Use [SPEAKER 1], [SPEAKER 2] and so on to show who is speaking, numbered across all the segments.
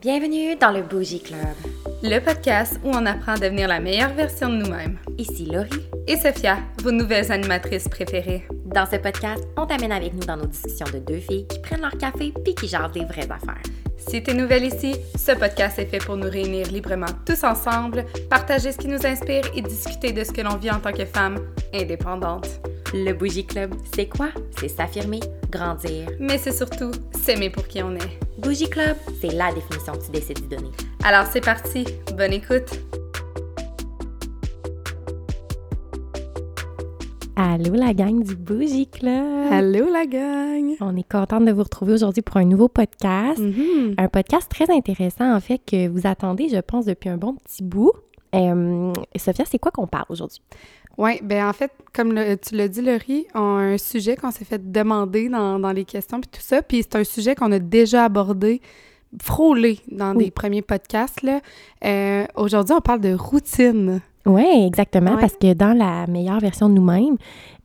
[SPEAKER 1] Bienvenue dans le Bougie Club.
[SPEAKER 2] Le podcast où on apprend à devenir la meilleure version de nous-mêmes.
[SPEAKER 1] Ici Laurie.
[SPEAKER 2] Et Sophia, vos nouvelles animatrices préférées.
[SPEAKER 1] Dans ce podcast, on t'amène avec nous dans nos discussions de deux filles qui prennent leur café puis qui jasent des vraies affaires.
[SPEAKER 2] Si t'es nouvelle ici, ce podcast est fait pour nous réunir librement tous ensemble, partager ce qui nous inspire et discuter de ce que l'on vit en tant que femme indépendante.
[SPEAKER 1] Le Bougie Club, c'est quoi? C'est s'affirmer, grandir.
[SPEAKER 2] Mais c'est surtout s'aimer pour qui on est.
[SPEAKER 1] Bougie Club, c'est la définition que tu décides de donner.
[SPEAKER 2] Alors c'est parti, bonne écoute!
[SPEAKER 3] Allô la gang du Bougie Club!
[SPEAKER 2] Allô la gang!
[SPEAKER 3] On est contente de vous retrouver aujourd'hui pour un nouveau podcast.
[SPEAKER 2] Mhm.
[SPEAKER 3] Un podcast très intéressant en fait que vous attendez, je pense, depuis un bon petit bout. Euh, Sophia, c'est quoi qu'on parle aujourd'hui?
[SPEAKER 2] Oui, ben en fait, comme le- tu l'as dit, Laurie, on a un sujet qu'on s'est fait demander dans, dans les questions puis tout ça, puis c'est un sujet qu'on a déjà abordé, frôlé dans
[SPEAKER 3] Oui.
[SPEAKER 2] des premiers podcasts. là. Euh, Aujourd'hui, on parle de routine.
[SPEAKER 3] Oui, exactement,
[SPEAKER 2] Ouais.
[SPEAKER 3] parce que dans la meilleure version de nous-mêmes,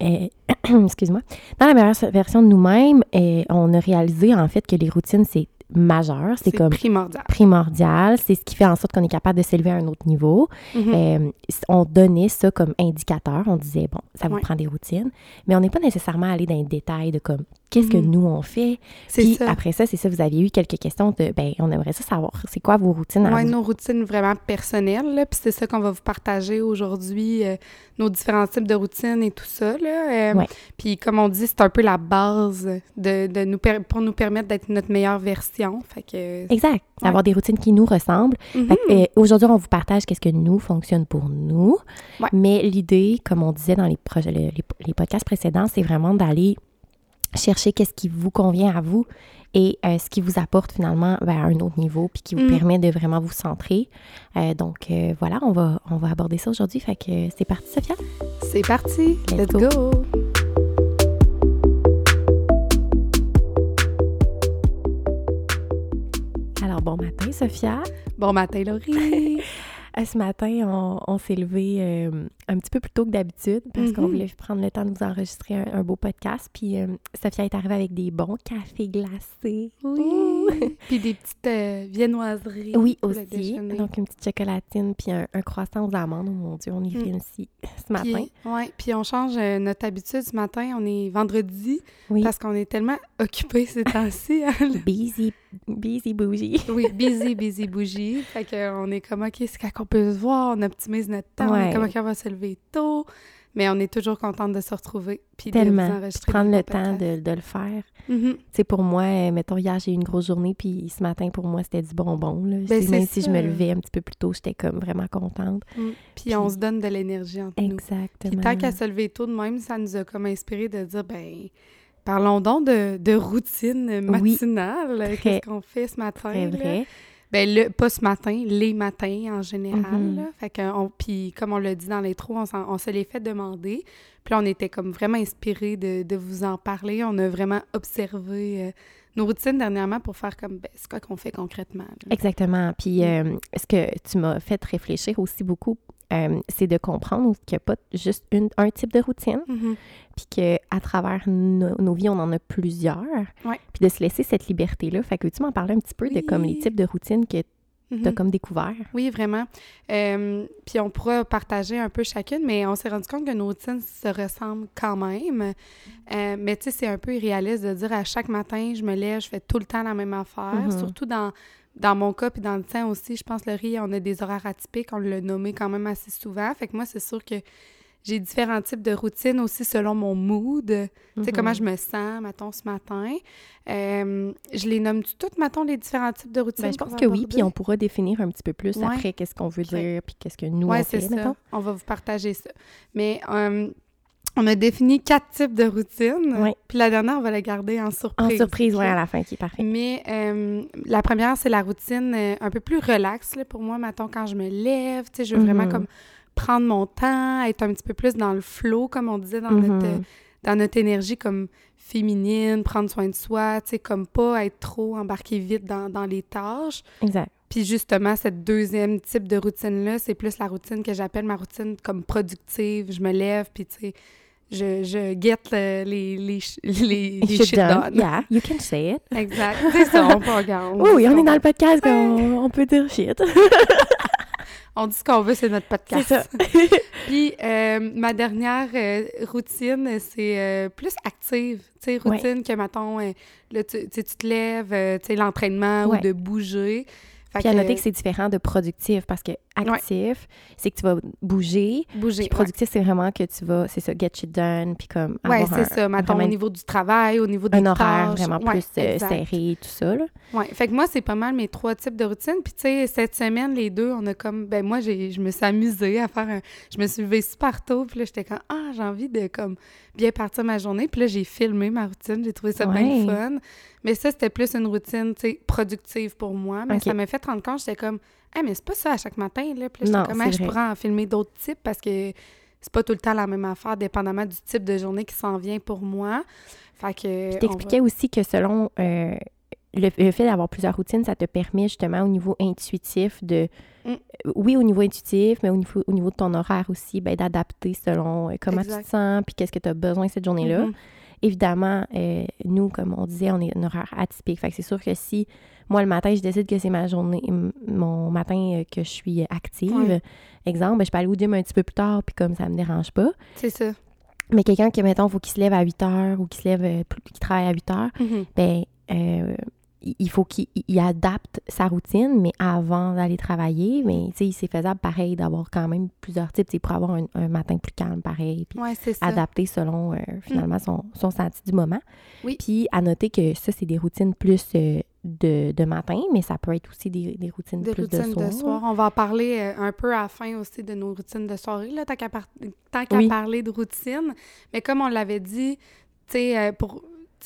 [SPEAKER 3] euh, excuse-moi, dans la meilleure version de nous-mêmes, euh, on a réalisé en fait que les routines, c'est majeur, c'est comme
[SPEAKER 2] primordial.
[SPEAKER 3] primordial, c'est ce qui fait en sorte qu'on est capable de s'élever à un autre niveau.
[SPEAKER 2] Mhm.
[SPEAKER 3] Euh, on donnait ça comme indicateur. On disait, bon, ça vous
[SPEAKER 2] Ouais.
[SPEAKER 3] prend des routines, mais on n'est pas nécessairement allé dans les détails de comme, qu'est-ce que
[SPEAKER 2] Mhm.
[SPEAKER 3] nous on fait? Puis
[SPEAKER 2] ça.
[SPEAKER 3] après ça, c'est ça, vous aviez eu quelques questions de, ben, on aimerait ça savoir, c'est quoi vos routines vous?
[SPEAKER 2] nos routines vraiment personnelles, là, puis c'est ça qu'on va vous partager aujourd'hui, euh, nos différents types de routines et tout ça. Là, euh,
[SPEAKER 3] Ouais.
[SPEAKER 2] Puis comme on dit, c'est un peu la base de, de nous per- pour nous permettre d'être notre meilleure version. Fait que...
[SPEAKER 3] Exact, d'avoir des routines qui nous ressemblent.
[SPEAKER 2] Mhm.
[SPEAKER 3] Fait que, euh, Aujourd'hui, on vous partage qu'est-ce que nous fonctionne pour nous.
[SPEAKER 2] Ouais.
[SPEAKER 3] Mais l'idée, comme on disait dans les- les podcasts précédents, c'est vraiment d'aller chercher qu'est-ce qui vous convient à vous et euh, ce qui vous apporte finalement ben, à un autre niveau puis qui vous
[SPEAKER 2] Mm.
[SPEAKER 3] permet de vraiment vous centrer. Euh, donc euh, voilà, on va, on va aborder ça aujourd'hui. Fait que c'est parti, Sophia?
[SPEAKER 2] C'est parti,
[SPEAKER 3] Let's
[SPEAKER 2] let's go.
[SPEAKER 3] Alors bon matin, Sophia.
[SPEAKER 2] Bon matin, Laurie.
[SPEAKER 3] Ce matin, on, on s'est levé un petit peu plus tôt que d'habitude parce qu'on
[SPEAKER 2] Mhm.
[SPEAKER 3] voulait prendre le temps de vous enregistrer un, un beau podcast. Puis euh, Sophia est arrivée avec des bons cafés glacés. Ouh!
[SPEAKER 2] Puis des petites euh, viennoiseries.
[SPEAKER 3] Oui, aussi. Donc, une petite chocolatine puis un, un croissant aux amandes. Oh mon Dieu, on est
[SPEAKER 2] Mm.
[SPEAKER 3] fancy ce matin.
[SPEAKER 2] Ouais, puis on change euh, notre habitude ce matin. On est vendredi
[SPEAKER 3] oui.
[SPEAKER 2] parce qu'on est tellement occupés ces temps-ci. hein,
[SPEAKER 3] Busy, busy bougie.
[SPEAKER 2] Oui, busy, busy bougie. Fait qu'on est comme, OK, c'est quand on peut se voir, on optimise notre temps, on est
[SPEAKER 3] Ouais.
[SPEAKER 2] comme, OK, on va se lever tôt. Mais on est toujours contente de se retrouver. Puis
[SPEAKER 3] Tellement.
[SPEAKER 2] de vous
[SPEAKER 3] Puis
[SPEAKER 2] enregistrer.
[SPEAKER 3] prendre le temps de, de le faire. Tu sais, pour moi, euh, mettons, hier, j'ai eu une grosse journée, puis ce matin, pour moi, c'était du bonbon. Là.
[SPEAKER 2] Ben,
[SPEAKER 3] même si je me levais un petit peu plus tôt, j'étais comme vraiment contente.
[SPEAKER 2] Mm. Puis on se donne de l'énergie entre nous.
[SPEAKER 3] Exactement.
[SPEAKER 2] Puis tant qu'à se lever tôt de même, ça nous a comme inspiré de dire, ben, parlons donc de, de routine matinale. Qu'est-ce qu'on fait ce matin?
[SPEAKER 3] Très
[SPEAKER 2] là? Ben, le, pas ce matin, les matins en général.
[SPEAKER 3] Mhm.
[SPEAKER 2] là. Fait que, on, puis comme on l'a dit dans l'intro, on, on se les fait demander. Puis là, on était comme vraiment inspirés de, de vous en parler. On a vraiment observé euh, nos routines dernièrement pour faire comme, ben, c'est quoi qu'on fait concrètement. là.
[SPEAKER 3] Exactement. Puis, euh, ce que tu m'as fait réfléchir aussi beaucoup, euh, c'est de comprendre qu'il n'y a pas juste une, un type de routine,
[SPEAKER 2] Mhm.
[SPEAKER 3] puis qu'à travers no- nos vies, on en a plusieurs. Puis de se laisser cette liberté-là. Fait que tu m'en parler un petit peu de comme les types de routines que tu as
[SPEAKER 2] Mhm.
[SPEAKER 3] comme découvert?
[SPEAKER 2] Oui, vraiment. Euh, puis on pourra partager un peu chacune, mais on s'est rendu compte que nos routines se ressemblent quand même. Euh, mais tu sais, c'est un peu irréaliste de dire à chaque matin, je me lève, je fais tout le temps la même affaire.
[SPEAKER 3] Mhm.
[SPEAKER 2] Surtout dans, dans mon cas, puis dans le tien aussi, je pense, Laurie, on a des horaires atypiques, on l'a nommé quand même assez souvent. Fait que moi, c'est sûr que j'ai différents types de routines aussi selon mon mood. Tu sais, comment je me sens, mettons, ce matin. Euh, je les nomme toutes, mettons, les différents types de routines?
[SPEAKER 3] Ben, je pense que oui, puis on pourra définir un petit peu plus
[SPEAKER 2] Ouais.
[SPEAKER 3] après qu'est-ce qu'on veut dire, puis qu'est-ce que nous on fait,
[SPEAKER 2] ça. On va vous partager ça. Mais euh, on a défini quatre types de routines. Puis la dernière, on va la garder en
[SPEAKER 3] En
[SPEAKER 2] surprise.
[SPEAKER 3] surprise,
[SPEAKER 2] ok?
[SPEAKER 3] ouais, à la fin, qui est parfait.
[SPEAKER 2] Mais euh, la première, c'est la routine euh, un peu plus relaxe là, pour moi, mettons, quand je me lève. Tu sais, je veux vraiment
[SPEAKER 3] Mhm.
[SPEAKER 2] comme prendre mon temps, être un petit peu plus dans le flow, comme on disait dans, notre,
[SPEAKER 3] Mhm.
[SPEAKER 2] euh, dans notre énergie comme féminine, prendre soin de soi, tu sais, comme pas être trop embarqué vite dans, dans les tâches.
[SPEAKER 3] Exact.
[SPEAKER 2] Puis justement, cette deuxième type de routine-là, c'est plus la routine que j'appelle ma routine comme productive. Je me lève, puis tu sais, je, je guette le- les, les, les, les
[SPEAKER 3] Shit done.
[SPEAKER 2] done.
[SPEAKER 3] Yeah, you can say it.
[SPEAKER 2] Exact. C'est ça, on peut regarder.
[SPEAKER 3] Oui, oui, on est dans le podcast, on, on peut dire shit.
[SPEAKER 2] On dit ce qu'on veut, c'est notre podcast.
[SPEAKER 3] ça.
[SPEAKER 2] Puis euh, ma dernière euh, routine, c'est euh, plus active. Tu sais,
[SPEAKER 3] Ouais.
[SPEAKER 2] routine que, mettons, euh, là, tu, tu te lèves, euh, tu sais, l'entraînement
[SPEAKER 3] Ouais.
[SPEAKER 2] ou de bouger. Fait
[SPEAKER 3] Puis à noter que c'est différent de productif parce que actif, c'est que tu vas bouger.
[SPEAKER 2] bouger.
[SPEAKER 3] Puis productif, c'est vraiment que tu vas, c'est ça, get shit done, puis comme avoir
[SPEAKER 2] c'est ça. Mettons, au niveau du travail, au niveau des
[SPEAKER 3] un horaire
[SPEAKER 2] tâches.
[SPEAKER 3] vraiment
[SPEAKER 2] Ouais,
[SPEAKER 3] plus euh, serré, tout ça. Là.
[SPEAKER 2] Ouais. Fait que moi, c'est pas mal mes trois types de routines. Puis, tu sais, cette semaine, les deux, on a comme. Ben, moi, je me suis amusée à faire un. Je me suis levée super tôt. Puis là, j'étais comme, ah, j'ai envie de, comme, bien partir ma journée. Puis là, j'ai filmé ma routine. J'ai trouvé ça bien fun. Mais ça, c'était plus une routine, tu sais, productive pour moi. Mais ça m'a fait rendre compte, j'étais comme, ah, mais c'est pas ça à chaque matin, là. Puis là,
[SPEAKER 3] Non,
[SPEAKER 2] comme, je pourrais en filmer d'autres types parce que c'est pas tout le temps la même affaire, dépendamment du type de journée qui s'en vient pour moi. Fait que.
[SPEAKER 3] Puis t'expliquais aussi que selon euh, le, le fait d'avoir plusieurs routines, ça te permet justement au niveau intuitif de...
[SPEAKER 2] Mm.
[SPEAKER 3] Oui, au niveau intuitif, mais au niveau, au niveau de ton horaire aussi, ben, d'adapter selon euh, comment tu te sens, puis qu'est-ce que tu as besoin cette journée-là.
[SPEAKER 2] Mhm.
[SPEAKER 3] Évidemment, euh, nous, comme on disait, on est un horaire atypique. Fait que c'est sûr que si moi, le matin, je décide que c'est ma journée, mon matin euh, que je suis active, exemple, ben, je peux aller au gym un petit peu plus tard, puis comme ça me dérange pas.
[SPEAKER 2] C'est ça.
[SPEAKER 3] Mais quelqu'un qui, mettons, faut qu'il se lève à 8 heures ou qu'il se lève, euh, travaille à 8 heures,
[SPEAKER 2] Mhm.
[SPEAKER 3] ben, euh, il faut qu'il il- il adapte sa routine, mais avant d'aller travailler, mais tu sais, c'est faisable pareil d'avoir quand même plusieurs types, tu sais, pour avoir un, un matin plus calme pareil, puis
[SPEAKER 2] Ouais,
[SPEAKER 3] adapter selon euh, finalement son, son senti du moment.
[SPEAKER 2] Oui.
[SPEAKER 3] Puis à noter que ça, c'est des routines plus euh, de, de matin, mais ça peut être aussi des, des routines
[SPEAKER 2] Des
[SPEAKER 3] plus
[SPEAKER 2] routines
[SPEAKER 3] de soir.
[SPEAKER 2] de soir. On va en parler euh, un peu à la fin aussi de nos routines de soirée, là, tant qu'à par- qu'à
[SPEAKER 3] Oui.
[SPEAKER 2] parler de routine. Mais comme on l'avait dit, tu sais, pour...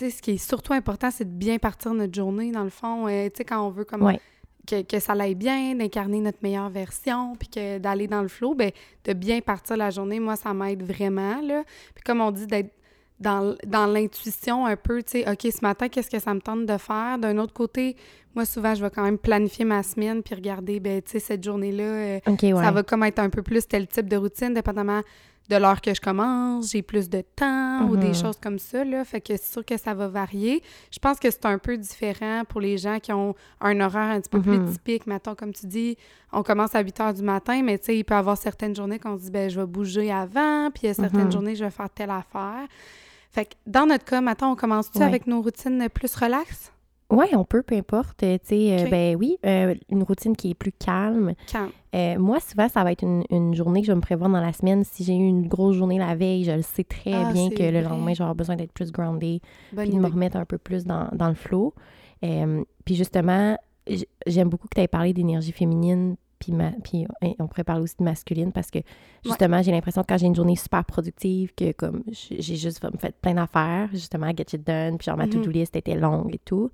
[SPEAKER 2] sais, ce qui est surtout important, c'est de bien partir notre journée, dans le fond. euh, tu sais, quand on veut comme
[SPEAKER 3] Ouais.
[SPEAKER 2] que, que ça aille bien, d'incarner notre meilleure version, puis que d'aller dans le flow, ben de bien partir la journée, moi, ça m'aide vraiment, là. Puis comme on dit, d'être dans, dans l'intuition un peu, tu sais, OK, ce matin, qu'est-ce que ça me tente de faire? D'un autre côté, moi, souvent, je vais quand même planifier ma semaine, puis regarder, ben tu sais, cette journée-là, euh,
[SPEAKER 3] ouais.
[SPEAKER 2] ça va comme être un peu plus tel type de routine, dépendamment de l'heure que je commence, j'ai plus de temps ou des
[SPEAKER 3] Mhm.
[SPEAKER 2] choses comme ça, là. Fait que c'est sûr que ça va varier. Je pense que c'est un peu différent pour les gens qui ont un horaire un petit peu
[SPEAKER 3] Mhm.
[SPEAKER 2] plus typique. Mettons, comme tu dis, on commence à 8 heures du matin, mais tu sais, il peut y avoir certaines journées qu'on se dit, ben je vais bouger avant, puis il y a certaines
[SPEAKER 3] Mhm.
[SPEAKER 2] journées, je vais faire telle affaire. Fait que dans notre cas, maintenant, on commence-tu
[SPEAKER 3] Ouais.
[SPEAKER 2] avec nos routines plus relax?
[SPEAKER 3] Oui, on peut, peu importe. euh, Tu sais, euh, ben oui, euh, une routine qui est plus calme. Euh, moi, souvent, ça va être une, une journée que je vais me prévoir dans la semaine. Si j'ai eu une grosse journée la veille, je le sais très
[SPEAKER 2] Ah,
[SPEAKER 3] bien que le lendemain, je vais avoir besoin d'être plus grounded,
[SPEAKER 2] Bonne
[SPEAKER 3] puis de me remettre un peu plus dans, dans le flow. Euh, puis justement, j'aime beaucoup que tu aies parlé d'énergie féminine, puis, ma- puis on pourrait parler aussi de masculine, parce que justement, j'ai l'impression que quand j'ai une journée super productive, que comme j'ai juste fait plein d'affaires, justement, get it done, puis genre ma
[SPEAKER 2] Mhm.
[SPEAKER 3] to-do list était longue et tout.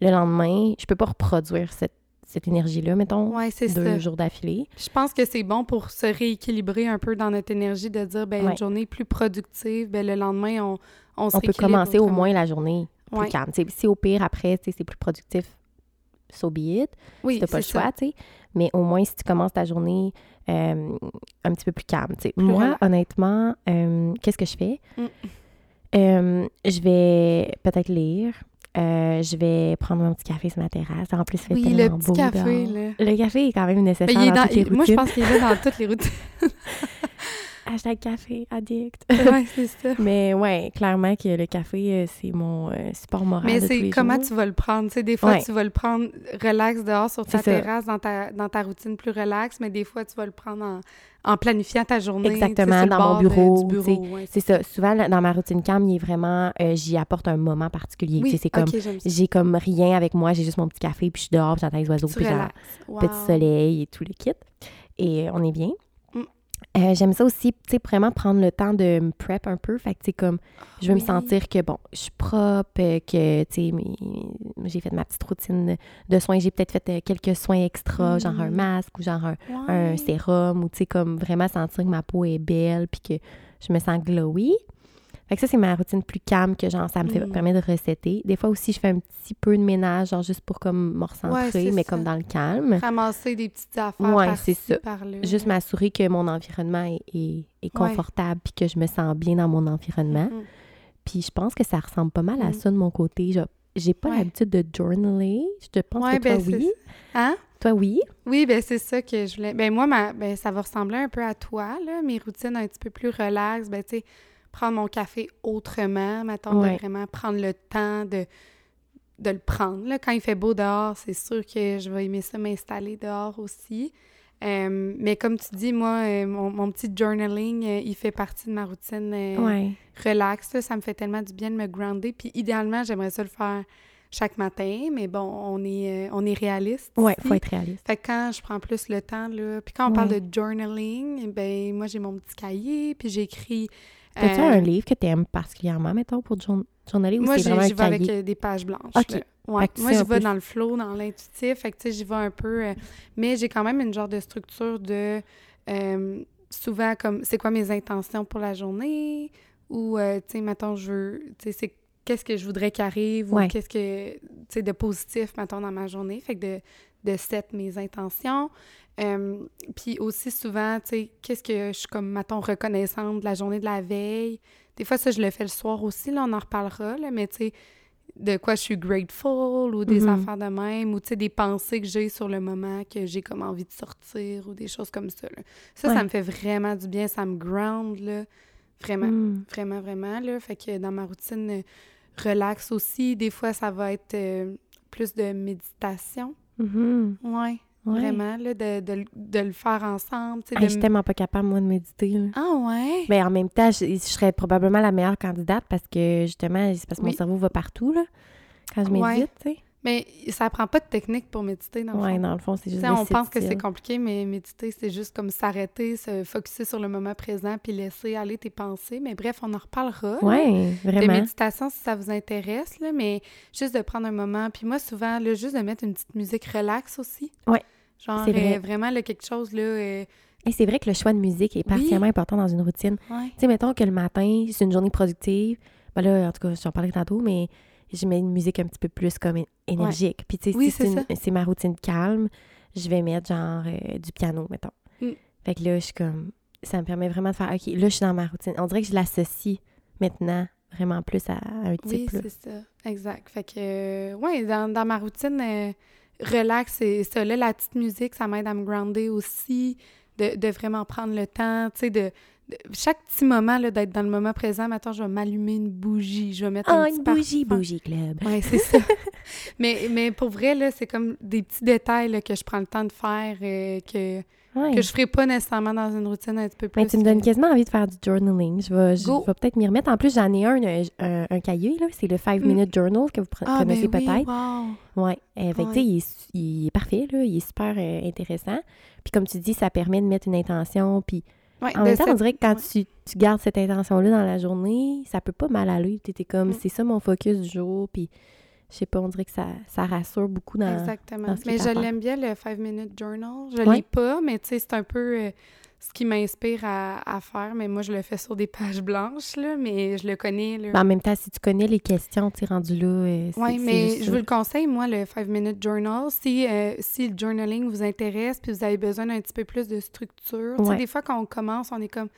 [SPEAKER 3] Le lendemain, je peux pas reproduire cette, cette énergie-là, mettons,
[SPEAKER 2] Ouais,
[SPEAKER 3] deux
[SPEAKER 2] ça.
[SPEAKER 3] jours d'affilée.
[SPEAKER 2] Je pense que c'est bon pour se rééquilibrer un peu dans notre énergie, de dire, ben,
[SPEAKER 3] Ouais.
[SPEAKER 2] une journée plus productive, ben, le lendemain, on, on se
[SPEAKER 3] On peut commencer au moins la journée plus calme. Si au pire, après, c'est plus productif, so be it.
[SPEAKER 2] Oui,
[SPEAKER 3] si t'as pas le choix, tu sais. Mais au moins, si tu commences ta journée euh, un petit peu plus calme, Moi, honnêtement, euh, qu'est-ce que je fais?
[SPEAKER 2] Mm.
[SPEAKER 3] Euh, je vais peut-être lire. Euh, je vais prendre mon petit café sur ma terrasse. En plus, il fait
[SPEAKER 2] Oui,
[SPEAKER 3] tellement
[SPEAKER 2] le petit
[SPEAKER 3] beau
[SPEAKER 2] café, là.
[SPEAKER 3] Le café est quand même nécessaire
[SPEAKER 2] il est
[SPEAKER 3] dans,
[SPEAKER 2] il- moi, je pense qu'il est là dans toutes les routines.
[SPEAKER 3] Hashtag café addict.
[SPEAKER 2] ouais, c'est ça.
[SPEAKER 3] Mais ouais, clairement que le café, euh, c'est mon euh, support moral
[SPEAKER 2] Mais c'est comment
[SPEAKER 3] jours.
[SPEAKER 2] tu vas le prendre? Tu sais, des fois,
[SPEAKER 3] Ouais.
[SPEAKER 2] tu vas le prendre relax dehors sur ta terrasse, dans ta, dans ta routine plus relax, mais des fois, tu vas le prendre en, en planifiant ta journée.
[SPEAKER 3] Exactement, dans mon bureau,
[SPEAKER 2] ouais,
[SPEAKER 3] C'est ça. Souvent, dans ma routine calme, il est vraiment... euh, J'y apporte un moment particulier.
[SPEAKER 2] Oui,
[SPEAKER 3] c'est comme... J'ai comme rien avec moi, j'ai juste mon petit café, puis je suis dehors, puis j'entends les oiseaux,
[SPEAKER 2] Tu
[SPEAKER 3] puis
[SPEAKER 2] relaxes. Wow.
[SPEAKER 3] petit soleil et tout le kit. Et on est bien. Euh, J'aime ça aussi, tu sais, vraiment prendre le temps de me prep un peu. Fait que, tu sais, comme, je veux
[SPEAKER 2] Oui.
[SPEAKER 3] me sentir que, bon, je suis propre, euh, que, tu sais, j'ai fait ma petite routine de soins. J'ai peut-être fait euh, quelques soins extra, genre un
[SPEAKER 2] Mm.
[SPEAKER 3] masque ou genre un, un sérum, ou, tu sais, comme vraiment sentir que ma peau est belle, puis que je me sens glowy. Fait que ça, c'est ma routine plus calme que genre, ça me fait,
[SPEAKER 2] Mm.
[SPEAKER 3] permet de resetter. Des fois aussi, je fais un petit peu de ménage, genre juste pour comme me recentrer, mais
[SPEAKER 2] ça.
[SPEAKER 3] comme dans le calme.
[SPEAKER 2] Ramasser des petites affaires
[SPEAKER 3] Ouais, c'est ça. Juste m'assurer que mon environnement est, est- est
[SPEAKER 2] Ouais.
[SPEAKER 3] confortable puis que je me sens bien dans mon environnement. Puis je pense que ça ressemble pas mal à
[SPEAKER 2] Mm.
[SPEAKER 3] ça de mon côté. Je- J'ai pas
[SPEAKER 2] Ouais.
[SPEAKER 3] l'habitude de journaler. Je te pense que toi,
[SPEAKER 2] ben,
[SPEAKER 3] oui.
[SPEAKER 2] Hein?
[SPEAKER 3] Toi, oui?
[SPEAKER 2] Oui, ben c'est ça que je voulais. Ben moi, ma, ben, ça va ressembler un peu à toi, là. Mes routines un petit peu plus relax. Ben, tu sais, prendre mon café autrement,
[SPEAKER 3] Ouais.
[SPEAKER 2] de vraiment prendre le temps de, de le prendre. Là. Quand il fait beau dehors, c'est sûr que je vais aimer ça m'installer dehors aussi. Euh, mais comme tu dis, moi, euh, mon, mon petit journaling, euh, il fait partie de ma routine
[SPEAKER 3] Ouais.
[SPEAKER 2] relax. là. Ça me fait tellement du bien de me grounder. Puis idéalement, j'aimerais ça le faire chaque matin, mais bon, on est, on est réaliste.
[SPEAKER 3] Ouais,
[SPEAKER 2] ici.
[SPEAKER 3] faut être réaliste.
[SPEAKER 2] Fait que quand je prends plus le temps, là, puis quand on parle de journaling, ben moi, j'ai mon petit cahier, puis j'écris...
[SPEAKER 3] T'as-tu
[SPEAKER 2] euh,
[SPEAKER 3] un livre que t'aimes particulièrement, mettons, pour jour- journaler ou
[SPEAKER 2] Moi,
[SPEAKER 3] c'est
[SPEAKER 2] j'y
[SPEAKER 3] vraiment un
[SPEAKER 2] j'y vais avec
[SPEAKER 3] cahier?
[SPEAKER 2] euh, des pages blanches. Là. Ouais. Moi, j'y vais dans le flow, dans l'intuitif. Fait que, tu sais, j'y vais un peu... euh, mais j'ai quand même une genre de structure de... euh, souvent, comme, c'est quoi mes intentions pour la journée? Ou, euh, tu sais, mettons, je veux... Tu sais, c'est qu'est-ce que je voudrais qu'il arrive?
[SPEAKER 3] Ouais.
[SPEAKER 2] Ou qu'est-ce que... Tu sais, de positif, mettons, dans ma journée? Fait que de, de set mes intentions. Euh, puis aussi, souvent, tu sais, qu'est-ce que je suis, comme, mettons, reconnaissante de la journée de la veille? Des fois, ça, je le fais le soir aussi, là, on en reparlera, là, mais tu sais, de quoi je suis grateful ou des
[SPEAKER 3] Mhm.
[SPEAKER 2] affaires de même ou tu sais des pensées que j'ai sur le moment que j'ai comme envie de sortir ou des choses comme ça là. ça
[SPEAKER 3] Ouais.
[SPEAKER 2] ça me fait vraiment du bien ça me ground là vraiment
[SPEAKER 3] Hmm.
[SPEAKER 2] vraiment vraiment là fait que dans ma routine euh, relax aussi des fois ça va être euh, plus de méditation
[SPEAKER 3] Mhm.
[SPEAKER 2] ouais,
[SPEAKER 3] Ouais.
[SPEAKER 2] vraiment là de, de, le- de le faire ensemble
[SPEAKER 3] Hey,
[SPEAKER 2] de
[SPEAKER 3] je suis tellement pas capable, moi, de méditer. là.
[SPEAKER 2] ah ouais?
[SPEAKER 3] Mais en même temps, je, je serais probablement la meilleure candidate parce que, justement, c'est parce que mon cerveau va partout, là, quand je
[SPEAKER 2] Ouais.
[SPEAKER 3] médite, tu sais.
[SPEAKER 2] Mais ça prend pas de technique pour méditer dans le
[SPEAKER 3] Ouais,
[SPEAKER 2] fond.
[SPEAKER 3] dans le fond, c'est juste
[SPEAKER 2] on pense que c'est compliqué, mais méditer, c'est juste comme s'arrêter, se focusser sur le moment présent, puis laisser aller tes pensées. Mais bref, on en reparlera. De
[SPEAKER 3] vraiment.
[SPEAKER 2] méditation, si ça vous intéresse, là, mais juste de prendre un moment. Puis moi, souvent, là, juste de mettre une petite musique relax aussi.
[SPEAKER 3] Ouais,
[SPEAKER 2] Genre,
[SPEAKER 3] c'est vrai.
[SPEAKER 2] euh, vraiment, là, quelque chose, là... euh,
[SPEAKER 3] Et c'est vrai que le choix de musique est particulièrement important dans une routine.
[SPEAKER 2] ouais.
[SPEAKER 3] Tu sais, mettons que le matin, c'est une journée productive. Ben là, en tout cas, j'en parlais tantôt, mais je mets une musique un petit peu plus comme énergique. Puis, tu sais,
[SPEAKER 2] Oui,
[SPEAKER 3] si c'est ma routine calme, je vais mettre genre euh, du piano, mettons.
[SPEAKER 2] Mm.
[SPEAKER 3] Fait que là, je suis comme. Ça me permet vraiment de faire, OK, là, je suis dans ma routine. On dirait que je l'associe maintenant vraiment plus à un
[SPEAKER 2] Oui,
[SPEAKER 3] type. là.
[SPEAKER 2] c'est ça. Exact. Fait que, euh, ouais, dans, dans ma routine, euh, relax, c'est ça. Là, la petite musique, ça m'aide à me grounder aussi, de, de vraiment prendre le temps, tu sais, de- Chaque petit moment, là, d'être dans le moment présent, maintenant, je vais m'allumer une bougie, je vais mettre un
[SPEAKER 3] Ah,
[SPEAKER 2] petit
[SPEAKER 3] une bougie,
[SPEAKER 2] parfum.
[SPEAKER 3] bougie club.
[SPEAKER 2] Ouais, c'est ça. mais, mais pour vrai, là, c'est comme des petits détails là, que je prends le temps de faire, euh, que,
[SPEAKER 3] Ouais.
[SPEAKER 2] que je ferai pas nécessairement dans une routine un petit peu plus.
[SPEAKER 3] Ben, tu me donnes quasiment envie de faire du journaling. Je vais, je vais peut-être m'y remettre. En plus, j'en ai un, un, un- un cahier, là. C'est le 5
[SPEAKER 2] Mm.
[SPEAKER 3] Minute Journal que vous
[SPEAKER 2] Ah,
[SPEAKER 3] connaissez
[SPEAKER 2] ben oui,
[SPEAKER 3] peut-être.
[SPEAKER 2] wow.
[SPEAKER 3] Ouais. Euh, fait il, est il est parfait, là. Il est super euh, intéressant. Puis, comme tu dis, ça permet de mettre une intention. Puis,
[SPEAKER 2] Ouais,
[SPEAKER 3] en
[SPEAKER 2] de
[SPEAKER 3] même temps, on dirait que quand
[SPEAKER 2] ouais.
[SPEAKER 3] tu, tu gardes cette intention-là dans la journée, ça peut pas mal aller. Tu es comme,
[SPEAKER 2] Mm.
[SPEAKER 3] c'est ça mon focus du jour. Puis, je sais pas, on dirait que ça, ça rassure beaucoup dans.
[SPEAKER 2] Exactement.
[SPEAKER 3] dans ce qui
[SPEAKER 2] mais je l'aime bien, le 5 Minute Journal. Je
[SPEAKER 3] Ouais.
[SPEAKER 2] lis pas, mais tu sais, c'est un peu euh, ce qui m'inspire à, à faire. Mais moi, je le fais sur des pages blanches, là, mais je le connais. Là.
[SPEAKER 3] Mais en même temps, si tu connais les questions, tu es rendu là. euh,
[SPEAKER 2] Oui, mais je
[SPEAKER 3] ça.
[SPEAKER 2] vous le conseille, moi, le 5 Minute Journal. Si, euh, si le journaling vous intéresse puis vous avez besoin d'un petit peu plus de structure,
[SPEAKER 3] Ouais.
[SPEAKER 2] des fois, quand on commence, on est comme,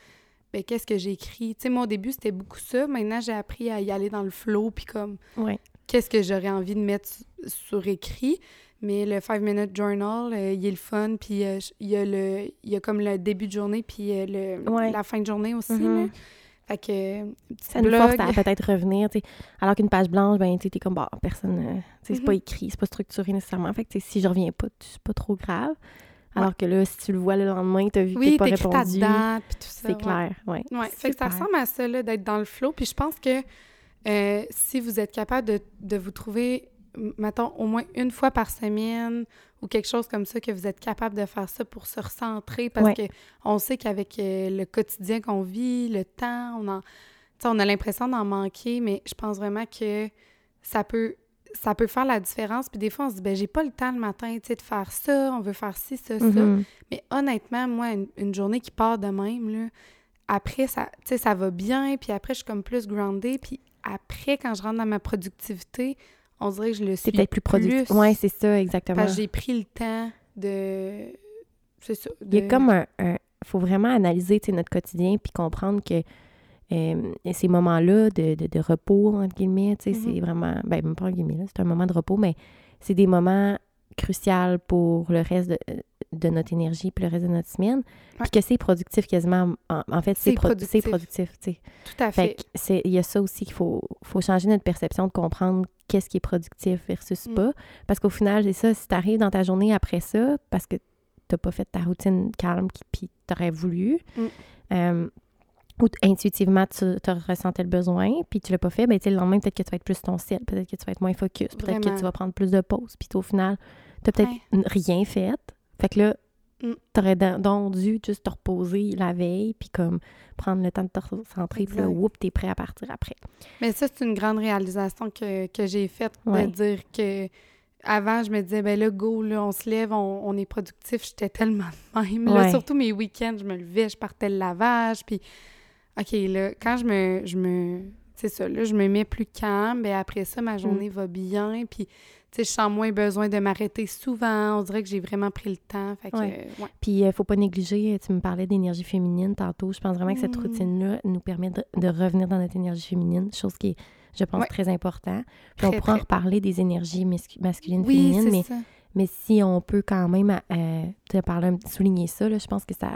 [SPEAKER 2] ben, qu'est-ce que j'ai écrit? Tu sais, moi, au début, c'était beaucoup ça. Maintenant, j'ai appris à y aller dans le flow puis comme,
[SPEAKER 3] Ouais.
[SPEAKER 2] qu'est-ce que j'aurais envie de mettre su- sur écrit. Mais le 5 Minute Journal, euh, il est le fun, puis euh, il y, a le, il y a comme le début de journée, puis euh, le,
[SPEAKER 3] Ouais.
[SPEAKER 2] la fin de journée aussi. Là. Fait que,
[SPEAKER 3] Ça nous force à peut-être revenir, tu sais. Alors qu'une page blanche, ben, tu t'es comme, bah, personne, tu sais, c'est pas écrit, c'est pas structuré nécessairement. Fait que, si je reviens pas, c'est pas trop grave. Alors que là, si tu le vois le lendemain, t'as vu que
[SPEAKER 2] Oui,
[SPEAKER 3] t'as pas répondu.
[SPEAKER 2] puis tout ça.
[SPEAKER 3] C'est
[SPEAKER 2] ouais.
[SPEAKER 3] clair, ouais.
[SPEAKER 2] Ouais, fait que ça ressemble à ça, d'être dans le flow. Puis je pense que si vous êtes capable de, de vous trouver, mettons, au moins une fois par semaine ou quelque chose comme ça, que vous êtes capable de faire ça pour se recentrer, parce
[SPEAKER 3] Ouais.
[SPEAKER 2] que on sait qu'avec euh, le quotidien qu'on vit, le temps, on, en, on a l'impression d'en manquer, mais je pense vraiment que ça peut ça peut faire la différence. Puis des fois, on se dit, ben j'ai pas le temps le matin, tu sais, de faire ça, on veut faire ci, ça, ça.
[SPEAKER 3] Mhm.
[SPEAKER 2] Mais honnêtement, moi, une, une journée qui part de même, là, après, ça, tu sais, ça va bien, puis après, je suis comme plus groundée, puis après, quand je rentre dans ma productivité, on dirait que je le suis
[SPEAKER 3] C'est peut-être plus productif. Oui, c'est ça, exactement.
[SPEAKER 2] Parce que j'ai pris le temps de... C'est ça.
[SPEAKER 3] Il y a comme un... un- faut vraiment analyser notre quotidien puis comprendre que euh, ces moments-là de, de, de repos, entre guillemets, tu sais,
[SPEAKER 2] Mhm.
[SPEAKER 3] c'est vraiment... Ben, même pas en guillemets, là, c'est un moment de repos, mais c'est des moments cruciaux pour le reste de, de notre énergie puis le reste de notre semaine. Puis que c'est productif quasiment. En, en fait, c'est pro-
[SPEAKER 2] productif.
[SPEAKER 3] c'est productif, tu.
[SPEAKER 2] Tout à
[SPEAKER 3] Fait
[SPEAKER 2] fait.
[SPEAKER 3] il y a ça aussi qu'il faut, faut changer notre perception de comprendre qu'est-ce qui est productif versus
[SPEAKER 2] Mm.
[SPEAKER 3] pas. Parce qu'au final, c'est ça, si tu arrives dans ta journée après ça, parce que t'as pas fait ta routine calme puis t'aurais voulu,
[SPEAKER 2] Mm.
[SPEAKER 3] euh, ou intuitivement tu tu ressentais le besoin, puis tu l'as pas fait, ben tu le lendemain, peut-être que tu vas être plus ton ciel, peut-être que tu vas être moins focus, peut-être que tu vas prendre plus de pauses, puis au final, t'as peut-être
[SPEAKER 2] Ouais.
[SPEAKER 3] rien fait. Fait que là,
[SPEAKER 2] Mm.
[SPEAKER 3] t'aurais donc dû juste te reposer la veille, puis comme prendre le temps de te recentrer, puis là, whoop, t'es prêt à partir après.
[SPEAKER 2] Mais ça, c'est une grande réalisation que, que j'ai faite
[SPEAKER 3] Ouais.
[SPEAKER 2] de dire que avant, je me disais, ben là, go, là, on se lève, on, on est productif. J'étais tellement de même. Là,
[SPEAKER 3] Ouais.
[SPEAKER 2] surtout mes week-ends, je me levais, je partais le lavage. Puis, OK, là, quand je me. Je me c'est ça, là, je me mets plus calme. Ben après ça,
[SPEAKER 3] Mm.
[SPEAKER 2] ma journée va bien. Puis, je sens moins besoin de m'arrêter souvent. On dirait que j'ai vraiment pris le temps. Fait que,
[SPEAKER 3] Ouais.
[SPEAKER 2] euh, ouais.
[SPEAKER 3] Puis, il faut pas négliger, tu me parlais d'énergie féminine tantôt. Je pense vraiment que cette
[SPEAKER 2] Mm.
[SPEAKER 3] routine-là nous permet de, de revenir dans notre énergie féminine, chose qui est, je pense,
[SPEAKER 2] Ouais.
[SPEAKER 3] très important. Puis, on
[SPEAKER 2] Très,
[SPEAKER 3] pourra en
[SPEAKER 2] très.
[SPEAKER 3] reparler des énergies mascu- masculines,
[SPEAKER 2] Oui,
[SPEAKER 3] féminines, mais,
[SPEAKER 2] ça.
[SPEAKER 3] mais si on peut quand même euh, te parler, souligner ça, là, je pense que ça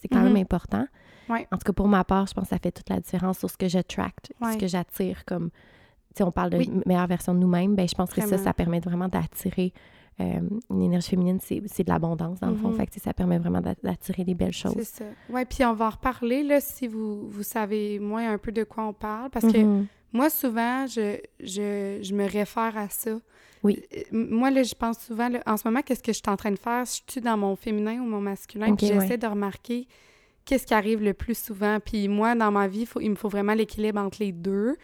[SPEAKER 3] c'est quand même important.
[SPEAKER 2] Ouais.
[SPEAKER 3] En tout cas, pour ma part, je pense que ça fait toute la différence sur ce que j'attract, ce
[SPEAKER 2] Ouais.
[SPEAKER 3] que j'attire comme... On parle de
[SPEAKER 2] Oui.
[SPEAKER 3] meilleure version de nous-mêmes, ben je pense que ça, ça permet vraiment d'attirer euh, une énergie féminine, c'est de l'abondance, dans le fond.
[SPEAKER 2] Mhm.
[SPEAKER 3] Fait que ça permet vraiment d'a- d'attirer des belles choses.
[SPEAKER 2] C'est ça. Oui, puis on va en reparler, là, si vous, vous savez moins un peu de quoi on parle. Parce que
[SPEAKER 3] Mhm.
[SPEAKER 2] Moi, souvent, je, je, je me réfère à ça.
[SPEAKER 3] Oui.
[SPEAKER 2] Euh, Moi, là, je pense souvent, là, en ce moment, qu'est-ce que je suis en train de faire? Je suis dans mon féminin ou mon masculin, puis j'essaie
[SPEAKER 3] ouais.
[SPEAKER 2] de remarquer qu'est-ce qui arrive le plus souvent. Puis moi, dans ma vie, faut- il me faut vraiment l'équilibre entre les deux.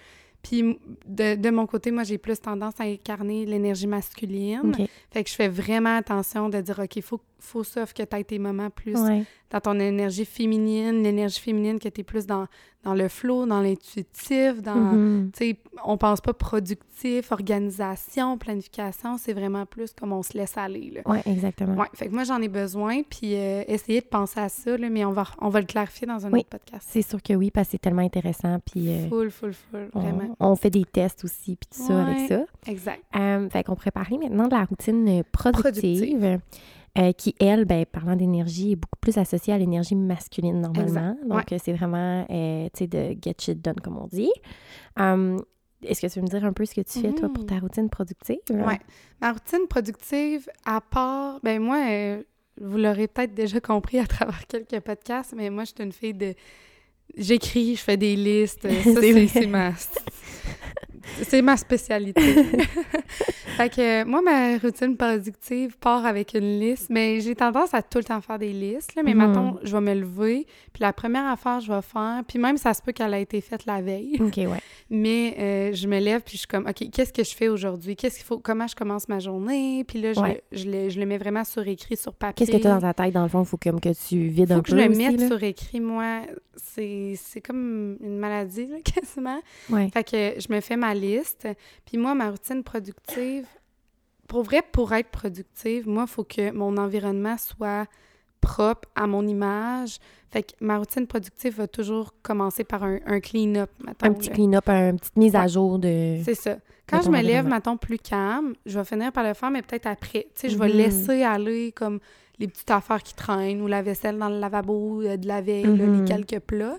[SPEAKER 2] Puis de, de mon côté, moi, j'ai plus tendance à incarner l'énergie masculine. Fait que je fais vraiment attention de dire, OK, il faut, faut sauf que tu aies tes moments plus
[SPEAKER 3] Ouais.
[SPEAKER 2] dans ton énergie féminine, l'énergie féminine que tu es plus dans, dans le flow, dans l'intuitif, dans... Tu sais, on pense pas productif, organisation, planification, c'est vraiment plus comme on se laisse aller, là.
[SPEAKER 3] Ouais, exactement.
[SPEAKER 2] Ouais, fait que moi, j'en ai besoin, puis euh, essayer de penser à ça, là, mais on va, on va le clarifier dans un
[SPEAKER 3] Oui.
[SPEAKER 2] autre podcast.
[SPEAKER 3] C'est sûr que oui, parce que c'est tellement intéressant. Puis euh,
[SPEAKER 2] Full, full, full,
[SPEAKER 3] on,
[SPEAKER 2] vraiment.
[SPEAKER 3] on fait des tests aussi, puis tout ça
[SPEAKER 2] Ouais.
[SPEAKER 3] avec ça.
[SPEAKER 2] Exact.
[SPEAKER 3] Euh, fait qu'on parler maintenant de la routine productive,
[SPEAKER 2] Productive.
[SPEAKER 3] Euh, qui, elle, ben, parlant d'énergie, est beaucoup plus associée à l'énergie masculine normalement.
[SPEAKER 2] Exact.
[SPEAKER 3] Donc, euh, c'est vraiment, euh, tu sais, de get shit done, comme on dit. Euh, Est-ce que tu veux me dire un peu ce que tu fais, toi, pour ta routine productive?
[SPEAKER 2] Ouais. Ma routine productive, à part, ben moi, euh, vous l'aurez peut-être déjà compris à travers quelques podcasts, mais moi, je suis une fille de. J'écris, je fais des listes. Ça,
[SPEAKER 3] c'est
[SPEAKER 2] ma. C'est ma spécialité. fait que euh, moi, ma routine productive part avec une liste, mais j'ai tendance à tout le temps faire des listes. Là, mais
[SPEAKER 3] Mhm.
[SPEAKER 2] maintenant, je vais me lever, puis la première affaire, je vais faire, puis même ça se peut qu'elle a été faite la veille.
[SPEAKER 3] OK, ouais.
[SPEAKER 2] Mais euh, je me lève puis je suis comme, OK, qu'est-ce que je fais aujourd'hui? Qu'est-ce qu'il faut? Comment je commence ma journée? Puis là, je,
[SPEAKER 3] Ouais.
[SPEAKER 2] le, je, le, je le mets vraiment sur écrit, sur papier.
[SPEAKER 3] Qu'est-ce que tu as dans ta tête, dans le fond? Il faut comme que tu vides
[SPEAKER 2] faut
[SPEAKER 3] un
[SPEAKER 2] que
[SPEAKER 3] peu
[SPEAKER 2] je le mette
[SPEAKER 3] là.
[SPEAKER 2] sur écrit, moi. C'est c'est comme une maladie, là, quasiment.
[SPEAKER 3] Ouais.
[SPEAKER 2] Fait que je me fais ma Puis moi, ma routine productive, pour vrai, pour être productive, moi, il faut que mon environnement soit propre à mon image. Fait que ma routine productive va toujours commencer par un, un clean-up,
[SPEAKER 3] Un petit clean-up, une petite mise à jour de...
[SPEAKER 2] C'est ça. Quand je me lève, mettons, plus calme, je vais finir par le faire, mais peut-être après. Tu sais, je vais
[SPEAKER 3] Mhm.
[SPEAKER 2] laisser aller comme les petites affaires qui traînent ou la vaisselle dans le lavabo euh, de la veille, là,
[SPEAKER 3] Mhm.
[SPEAKER 2] les quelques plats.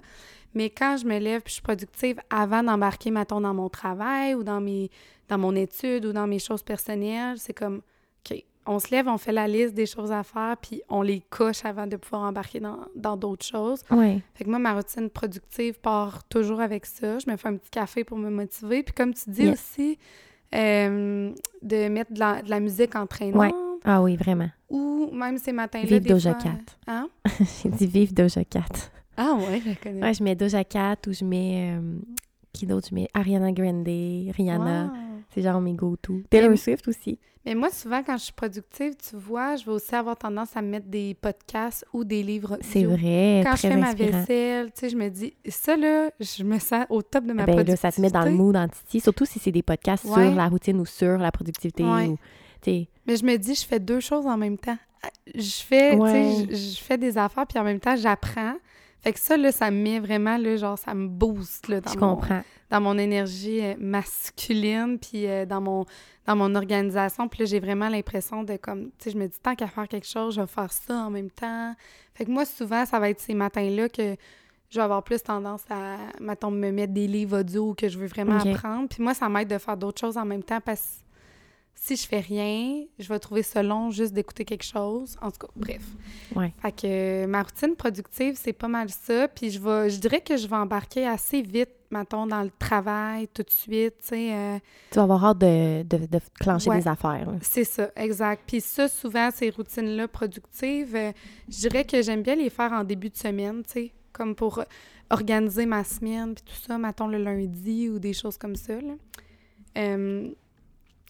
[SPEAKER 2] Mais quand je me lève puis je suis productive avant d'embarquer, mettons, dans mon travail ou dans, mes, dans mon étude ou dans mes choses personnelles, c'est comme, OK, on se lève, on fait la liste des choses à faire, puis on les coche avant de pouvoir embarquer dans d'autres choses.
[SPEAKER 3] Ouais.
[SPEAKER 2] Fait que moi, ma routine productive part toujours avec ça. Je me fais un petit café pour me motiver. Puis comme tu dis
[SPEAKER 3] Yes.
[SPEAKER 2] aussi, euh, de mettre de la, de la musique entraînante.
[SPEAKER 3] Ouais. Ah oui, vraiment.
[SPEAKER 2] Ou même ces matins-là,
[SPEAKER 3] Vive Doja. Cat.
[SPEAKER 2] Hein?
[SPEAKER 3] J'ai dit vive Doja Cat.
[SPEAKER 2] Ah ouais, je la connais.
[SPEAKER 3] Ouais, je mets Doja Cat ou je mets... euh, qui d'autre? Je mets Ariana Grande, Rihanna.
[SPEAKER 2] Wow.
[SPEAKER 3] C'est genre mes go-to. Taylor Swift aussi.
[SPEAKER 2] Mais moi, souvent, quand je suis productive, tu vois, je vais aussi avoir tendance à mettre des podcasts ou des livres.
[SPEAKER 3] C'est vrai.
[SPEAKER 2] Quand
[SPEAKER 3] très
[SPEAKER 2] je fais ma
[SPEAKER 3] inspirant.
[SPEAKER 2] vaisselle, tu sais, je me dis, ça là, je me sens au top de ma
[SPEAKER 3] Ben là,
[SPEAKER 2] productivité.
[SPEAKER 3] ça te met dans le mood anti surtout si c'est des podcasts
[SPEAKER 2] Ouais.
[SPEAKER 3] sur la routine ou sur la productivité.
[SPEAKER 2] Ouais.
[SPEAKER 3] Ou,
[SPEAKER 2] Mais je me dis, je fais deux choses en même temps. Je fais,
[SPEAKER 3] Ouais.
[SPEAKER 2] je, je fais des affaires, puis en même temps, j'apprends. Fait que ça, là, ça me met vraiment, là, genre, ça me booste, là, dans,
[SPEAKER 3] je
[SPEAKER 2] mon,
[SPEAKER 3] comprends.
[SPEAKER 2] dans mon énergie euh, masculine, puis euh, dans, mon, dans mon organisation. Puis là, j'ai vraiment l'impression de, comme, tu sais, je me dis, tant qu'à faire quelque chose, je vais faire ça en même temps. Fait que moi, souvent, ça va être ces matins-là que je vais avoir plus tendance à, mettons, me mettre des livres audio que je veux vraiment apprendre. Puis moi, ça m'aide de faire d'autres choses en même temps parce que si je fais rien, je vais trouver ça long juste d'écouter quelque chose. En tout cas, bref.
[SPEAKER 3] Ouais.
[SPEAKER 2] Fait que euh, ma routine productive, c'est pas mal ça. Puis je vais, je dirais que je vais embarquer assez vite, mettons, dans le travail tout de suite, tu sais. euh,
[SPEAKER 3] Tu vas avoir hâte de, de, de clencher
[SPEAKER 2] Ouais.
[SPEAKER 3] des affaires.
[SPEAKER 2] c'est ça, exact. Puis ça, souvent, ces routines-là productives, euh, je dirais que j'aime bien les faire en début de semaine, tu sais, comme pour organiser ma semaine, puis tout ça, mettons le lundi ou des choses comme ça, là. Euh,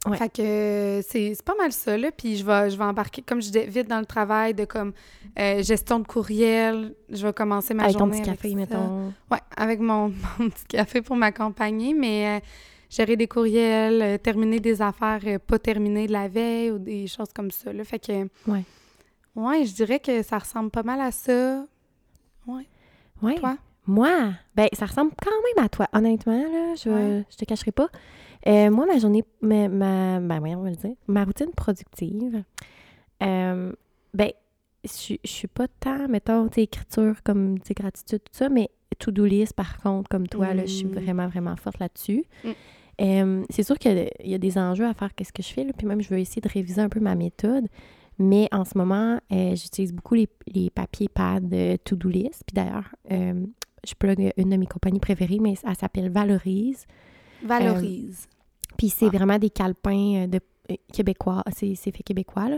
[SPEAKER 3] Ouais.
[SPEAKER 2] Fait que euh, c'est pas mal ça, là. Puis je vais, je vais embarquer, comme je disais, vite dans le travail de comme euh, gestion de courriel. Je vais commencer ma
[SPEAKER 3] Avec ton
[SPEAKER 2] journée
[SPEAKER 3] petit
[SPEAKER 2] avec
[SPEAKER 3] café,
[SPEAKER 2] ça.
[SPEAKER 3] mettons.
[SPEAKER 2] Ouais, avec mon, mon petit café pour m'accompagner, mais euh, gérer des courriels, euh, terminer des affaires pas terminées de la veille ou des choses comme ça. Là. Fait que.
[SPEAKER 3] Ouais.
[SPEAKER 2] Ouais, je dirais que ça ressemble pas mal à ça.
[SPEAKER 3] Ouais.
[SPEAKER 2] Toi?
[SPEAKER 3] Moi, ben ça ressemble quand même à toi, honnêtement, là, je,
[SPEAKER 2] Ouais.
[SPEAKER 3] je te cacherai pas. Euh, moi, ma journée, ma, ma, ben, voyons, on va le dire, ma routine productive, euh, ben, je suis- pas tant, mettons, tu écriture comme, tu gratitude, tout ça, mais to-do list, par contre, comme toi, là, je suis
[SPEAKER 2] Mm.
[SPEAKER 3] vraiment, vraiment forte là-dessus.
[SPEAKER 2] Mm.
[SPEAKER 3] Euh, c'est sûr qu'il y y a des enjeux à faire qu'est-ce que je fais, là, puis même, je veux essayer de réviser un peu ma méthode, mais en ce moment, euh, j'utilise beaucoup les, les papiers pads to-do list, puis d'ailleurs, euh, je plug une de mes compagnies préférées, mais elle s'appelle Valorise.
[SPEAKER 2] Valorise.
[SPEAKER 3] Puis c'est
[SPEAKER 2] Ah.
[SPEAKER 3] vraiment des calepins euh, de euh, québécois, c'est c'est fait québécois, là.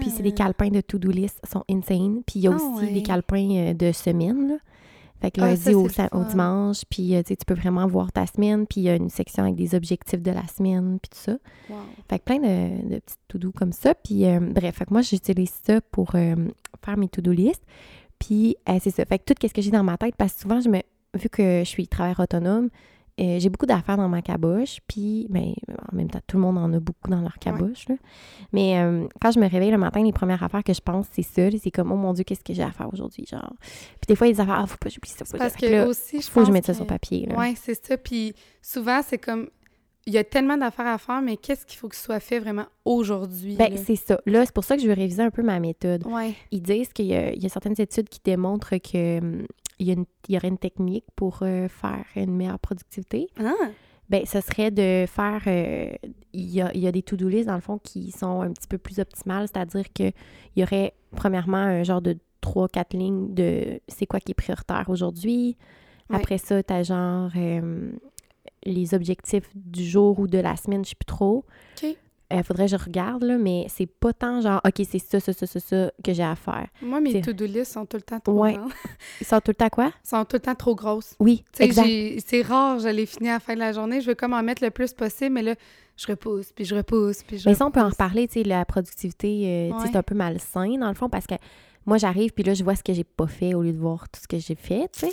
[SPEAKER 3] Puis c'est des calepins de to-do list, sont insane. Puis il y a
[SPEAKER 2] Ah
[SPEAKER 3] aussi
[SPEAKER 2] ouais.
[SPEAKER 3] des calepins euh, de semaine, là. Fait que
[SPEAKER 2] Ah,
[SPEAKER 3] lundi
[SPEAKER 2] ça,
[SPEAKER 3] au, dimanche, puis euh, tu peux vraiment voir ta semaine, puis il y a une section avec des objectifs de la semaine, puis tout ça.
[SPEAKER 2] Wow.
[SPEAKER 3] Fait que plein de, de petits to-do comme ça. Puis euh, bref, fait que moi, j'utilise ça pour euh, faire mes to-do list. Puis euh, c'est ça. Fait que tout ce que j'ai dans ma tête, parce que souvent, je me, vu que je suis travailleur autonome, euh, j'ai beaucoup d'affaires dans ma caboche. Puis, ben, en même temps, tout le monde en a beaucoup dans leur caboche. là. Mais euh, quand je me réveille le matin, les premières affaires que je pense, c'est ça. C'est comme, oh mon Dieu, qu'est-ce que j'ai à faire aujourd'hui? Genre. Puis des fois, il y a des affaires, ah, faut pas que j'oublie ça. faut
[SPEAKER 2] Parce que
[SPEAKER 3] là,
[SPEAKER 2] aussi, je
[SPEAKER 3] faut que je mette ça
[SPEAKER 2] que-
[SPEAKER 3] sur papier.
[SPEAKER 2] Oui, c'est ça. Puis souvent, c'est comme. Il y a tellement d'affaires à faire, mais qu'est-ce qu'il faut que ce soit fait vraiment aujourd'hui?
[SPEAKER 3] Ben, c'est ça. Là, c'est pour ça que je veux réviser un peu ma méthode.
[SPEAKER 2] Ouais.
[SPEAKER 3] Ils disent qu'il y, a- il y a certaines études qui démontrent que hum, il y, a une- il y aurait une technique pour euh, faire une meilleure productivité.
[SPEAKER 2] Ah!
[SPEAKER 3] Ben, ce serait de faire. euh, il, y a, il y a des to-do list, dans le fond, qui sont un petit peu plus optimales, c'est-à-dire qu'il y aurait, premièrement, un genre de 3-4 lignes de c'est quoi qui est prioritaire aujourd'hui.
[SPEAKER 2] Ouais.
[SPEAKER 3] Après ça, tu as genre euh, les objectifs du jour ou de la semaine, je sais plus trop. Il faudrait que je regarde, là, mais c'est pas tant genre, OK, c'est ça, ça, ça, ça, ça que j'ai à faire.
[SPEAKER 2] Moi, mes to-do list sont tout le temps trop
[SPEAKER 3] Ouais.
[SPEAKER 2] grandes.
[SPEAKER 3] Ils sortent tout le temps quoi?
[SPEAKER 2] sont tout le temps trop grosses.
[SPEAKER 3] Oui,
[SPEAKER 2] c'est rare, je les finis à la fin de la journée. Je veux comme en mettre le plus possible, mais là, je repousse, puis je repousse, puis je
[SPEAKER 3] Mais ça, on peut en reparler, tu sais, la productivité, euh,
[SPEAKER 2] Ouais.
[SPEAKER 3] c'est un peu malsain, dans le fond, parce que moi, j'arrive, puis là, je vois ce que j'ai pas fait au lieu de voir tout ce que j'ai fait, tu sais.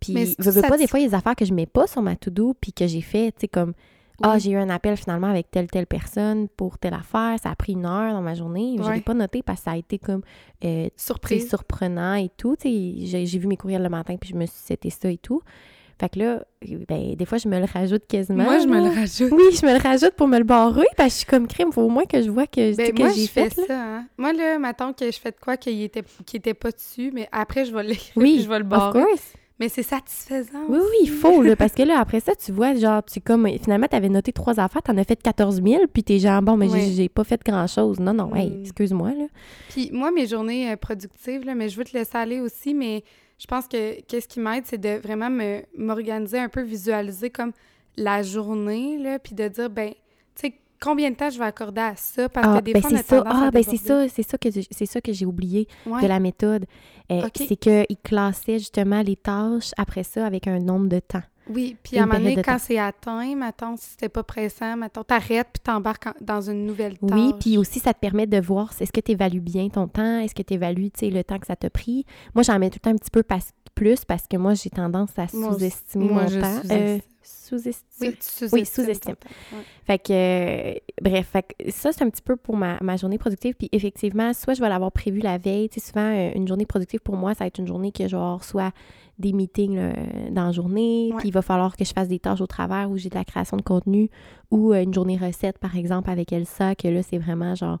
[SPEAKER 3] Puis,
[SPEAKER 2] Mais
[SPEAKER 3] je veux pas, des fois, il y a des affaires que je mets pas sur ma to-do, puis que j'ai fait, tu sais, comme, ah,
[SPEAKER 2] Oui.
[SPEAKER 3] j'ai eu un appel finalement avec telle, telle personne pour telle affaire, ça a pris une heure dans ma journée, je l'ai pas noté parce que ça a été comme, euh,
[SPEAKER 2] Surprise.
[SPEAKER 3] surprenant et tout, j'ai j'ai vu mes courriels le matin, puis je me suis c'était ça et tout. Fait que là, ben, des fois, je me le rajoute quasiment.
[SPEAKER 2] Moi, je me le rajoute.
[SPEAKER 3] Oui, je me le rajoute pour me le barrer parce que je suis comme crime. Faut au moins que je vois que,
[SPEAKER 2] Ben,
[SPEAKER 3] que
[SPEAKER 2] moi,
[SPEAKER 3] j'ai
[SPEAKER 2] je fais
[SPEAKER 3] fait. là.
[SPEAKER 2] ça. Hein. Moi, là, mettons que je fais de quoi qu'il était, qu'il était pas dessus, mais après, je vais l'écrire
[SPEAKER 3] Oui,
[SPEAKER 2] puis je vais le
[SPEAKER 3] of
[SPEAKER 2] barrer.
[SPEAKER 3] course.
[SPEAKER 2] Mais c'est satisfaisant.
[SPEAKER 3] Oui, oui, il faut, là, parce que là, après ça, tu vois, genre, tu comme, finalement, t'avais noté trois affaires, t'en as fait 14 000, puis t'es genre, bon, mais j'ai-
[SPEAKER 2] Ouais.
[SPEAKER 3] j'ai pas fait grand-chose. Non, non, hey,
[SPEAKER 2] Mm.
[SPEAKER 3] excuse-moi, là.
[SPEAKER 2] Puis moi, mes journées euh, productives, là, mais je veux te laisser aller aussi, mais je pense que qu'est-ce qui m'aide, c'est de vraiment me m'organiser un peu, visualiser comme la journée, là, puis de dire, ben, combien de temps je vais accorder à ça, parce
[SPEAKER 3] Ah,
[SPEAKER 2] que des
[SPEAKER 3] ben
[SPEAKER 2] fois,
[SPEAKER 3] c'est ça. Ah, ben c'est ça, c'est ça que j'ai- c'est ça que j'ai oublié
[SPEAKER 2] Ouais.
[SPEAKER 3] de la méthode. Euh. C'est qu'il classait justement les tâches après ça avec un nombre de temps.
[SPEAKER 2] Oui, puis à un moment donné, quand c'est atteint, mettons, si c'était pas pressant, mettons, t'arrêtes puis t'embarques dans une nouvelle tâche.
[SPEAKER 3] Oui, puis aussi, ça te permet de voir, est-ce que tu évalues bien ton temps? Est-ce que tu évalues, tu sais, le temps que ça t'a pris? Moi, j'en mets tout le temps un petit peu plus parce que moi, j'ai tendance à sous-estimer mon temps. Euh, sous-estime. Oui, sous-estime. Fait que, euh, bref, fait que ça, c'est un petit peu pour ma, ma, journée productive. Puis effectivement, soit je vais l'avoir prévu la veille. Tu sais, souvent, euh, une journée productive pour moi, ça va être une journée que avoir soit des meetings dans la journée, puis il va falloir que je fasse des tâches au travers où j'ai de la création de contenu, ou une journée recette, par exemple, avec Elsa, que là, c'est vraiment genre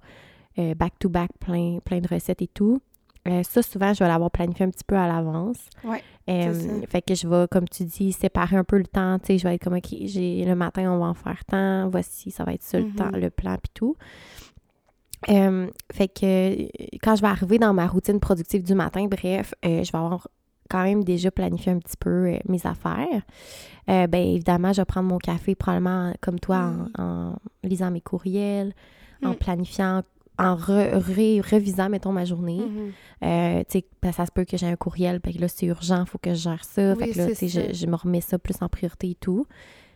[SPEAKER 3] back-to-back, plein, plein de recettes et tout. Euh, ça, souvent, je vais l'avoir planifié un petit peu à l'avance.
[SPEAKER 2] Oui.
[SPEAKER 3] Euh, fait que je vais, comme tu dis, séparer un peu le temps. Tu sais, je vais être comme, OK, j'ai, le matin, on va en faire tant. Voici, ça va être ça le temps, mm-hmm. le plan, puis tout. Euh, fait que quand je vais arriver dans ma routine productive du matin, bref, je vais avoir quand même déjà planifié un petit peu mes affaires. ben évidemment, je vais prendre mon café probablement comme toi en, mm. lisant mes courriels, en mm. planifiant en revisant, mettons, ma journée, mm-hmm. euh, tu sais, ça se peut que j'ai un courriel, puis que là, c'est urgent, il faut que je gère ça. fait que là, tu sais, je, je, me remets ça plus en priorité et tout.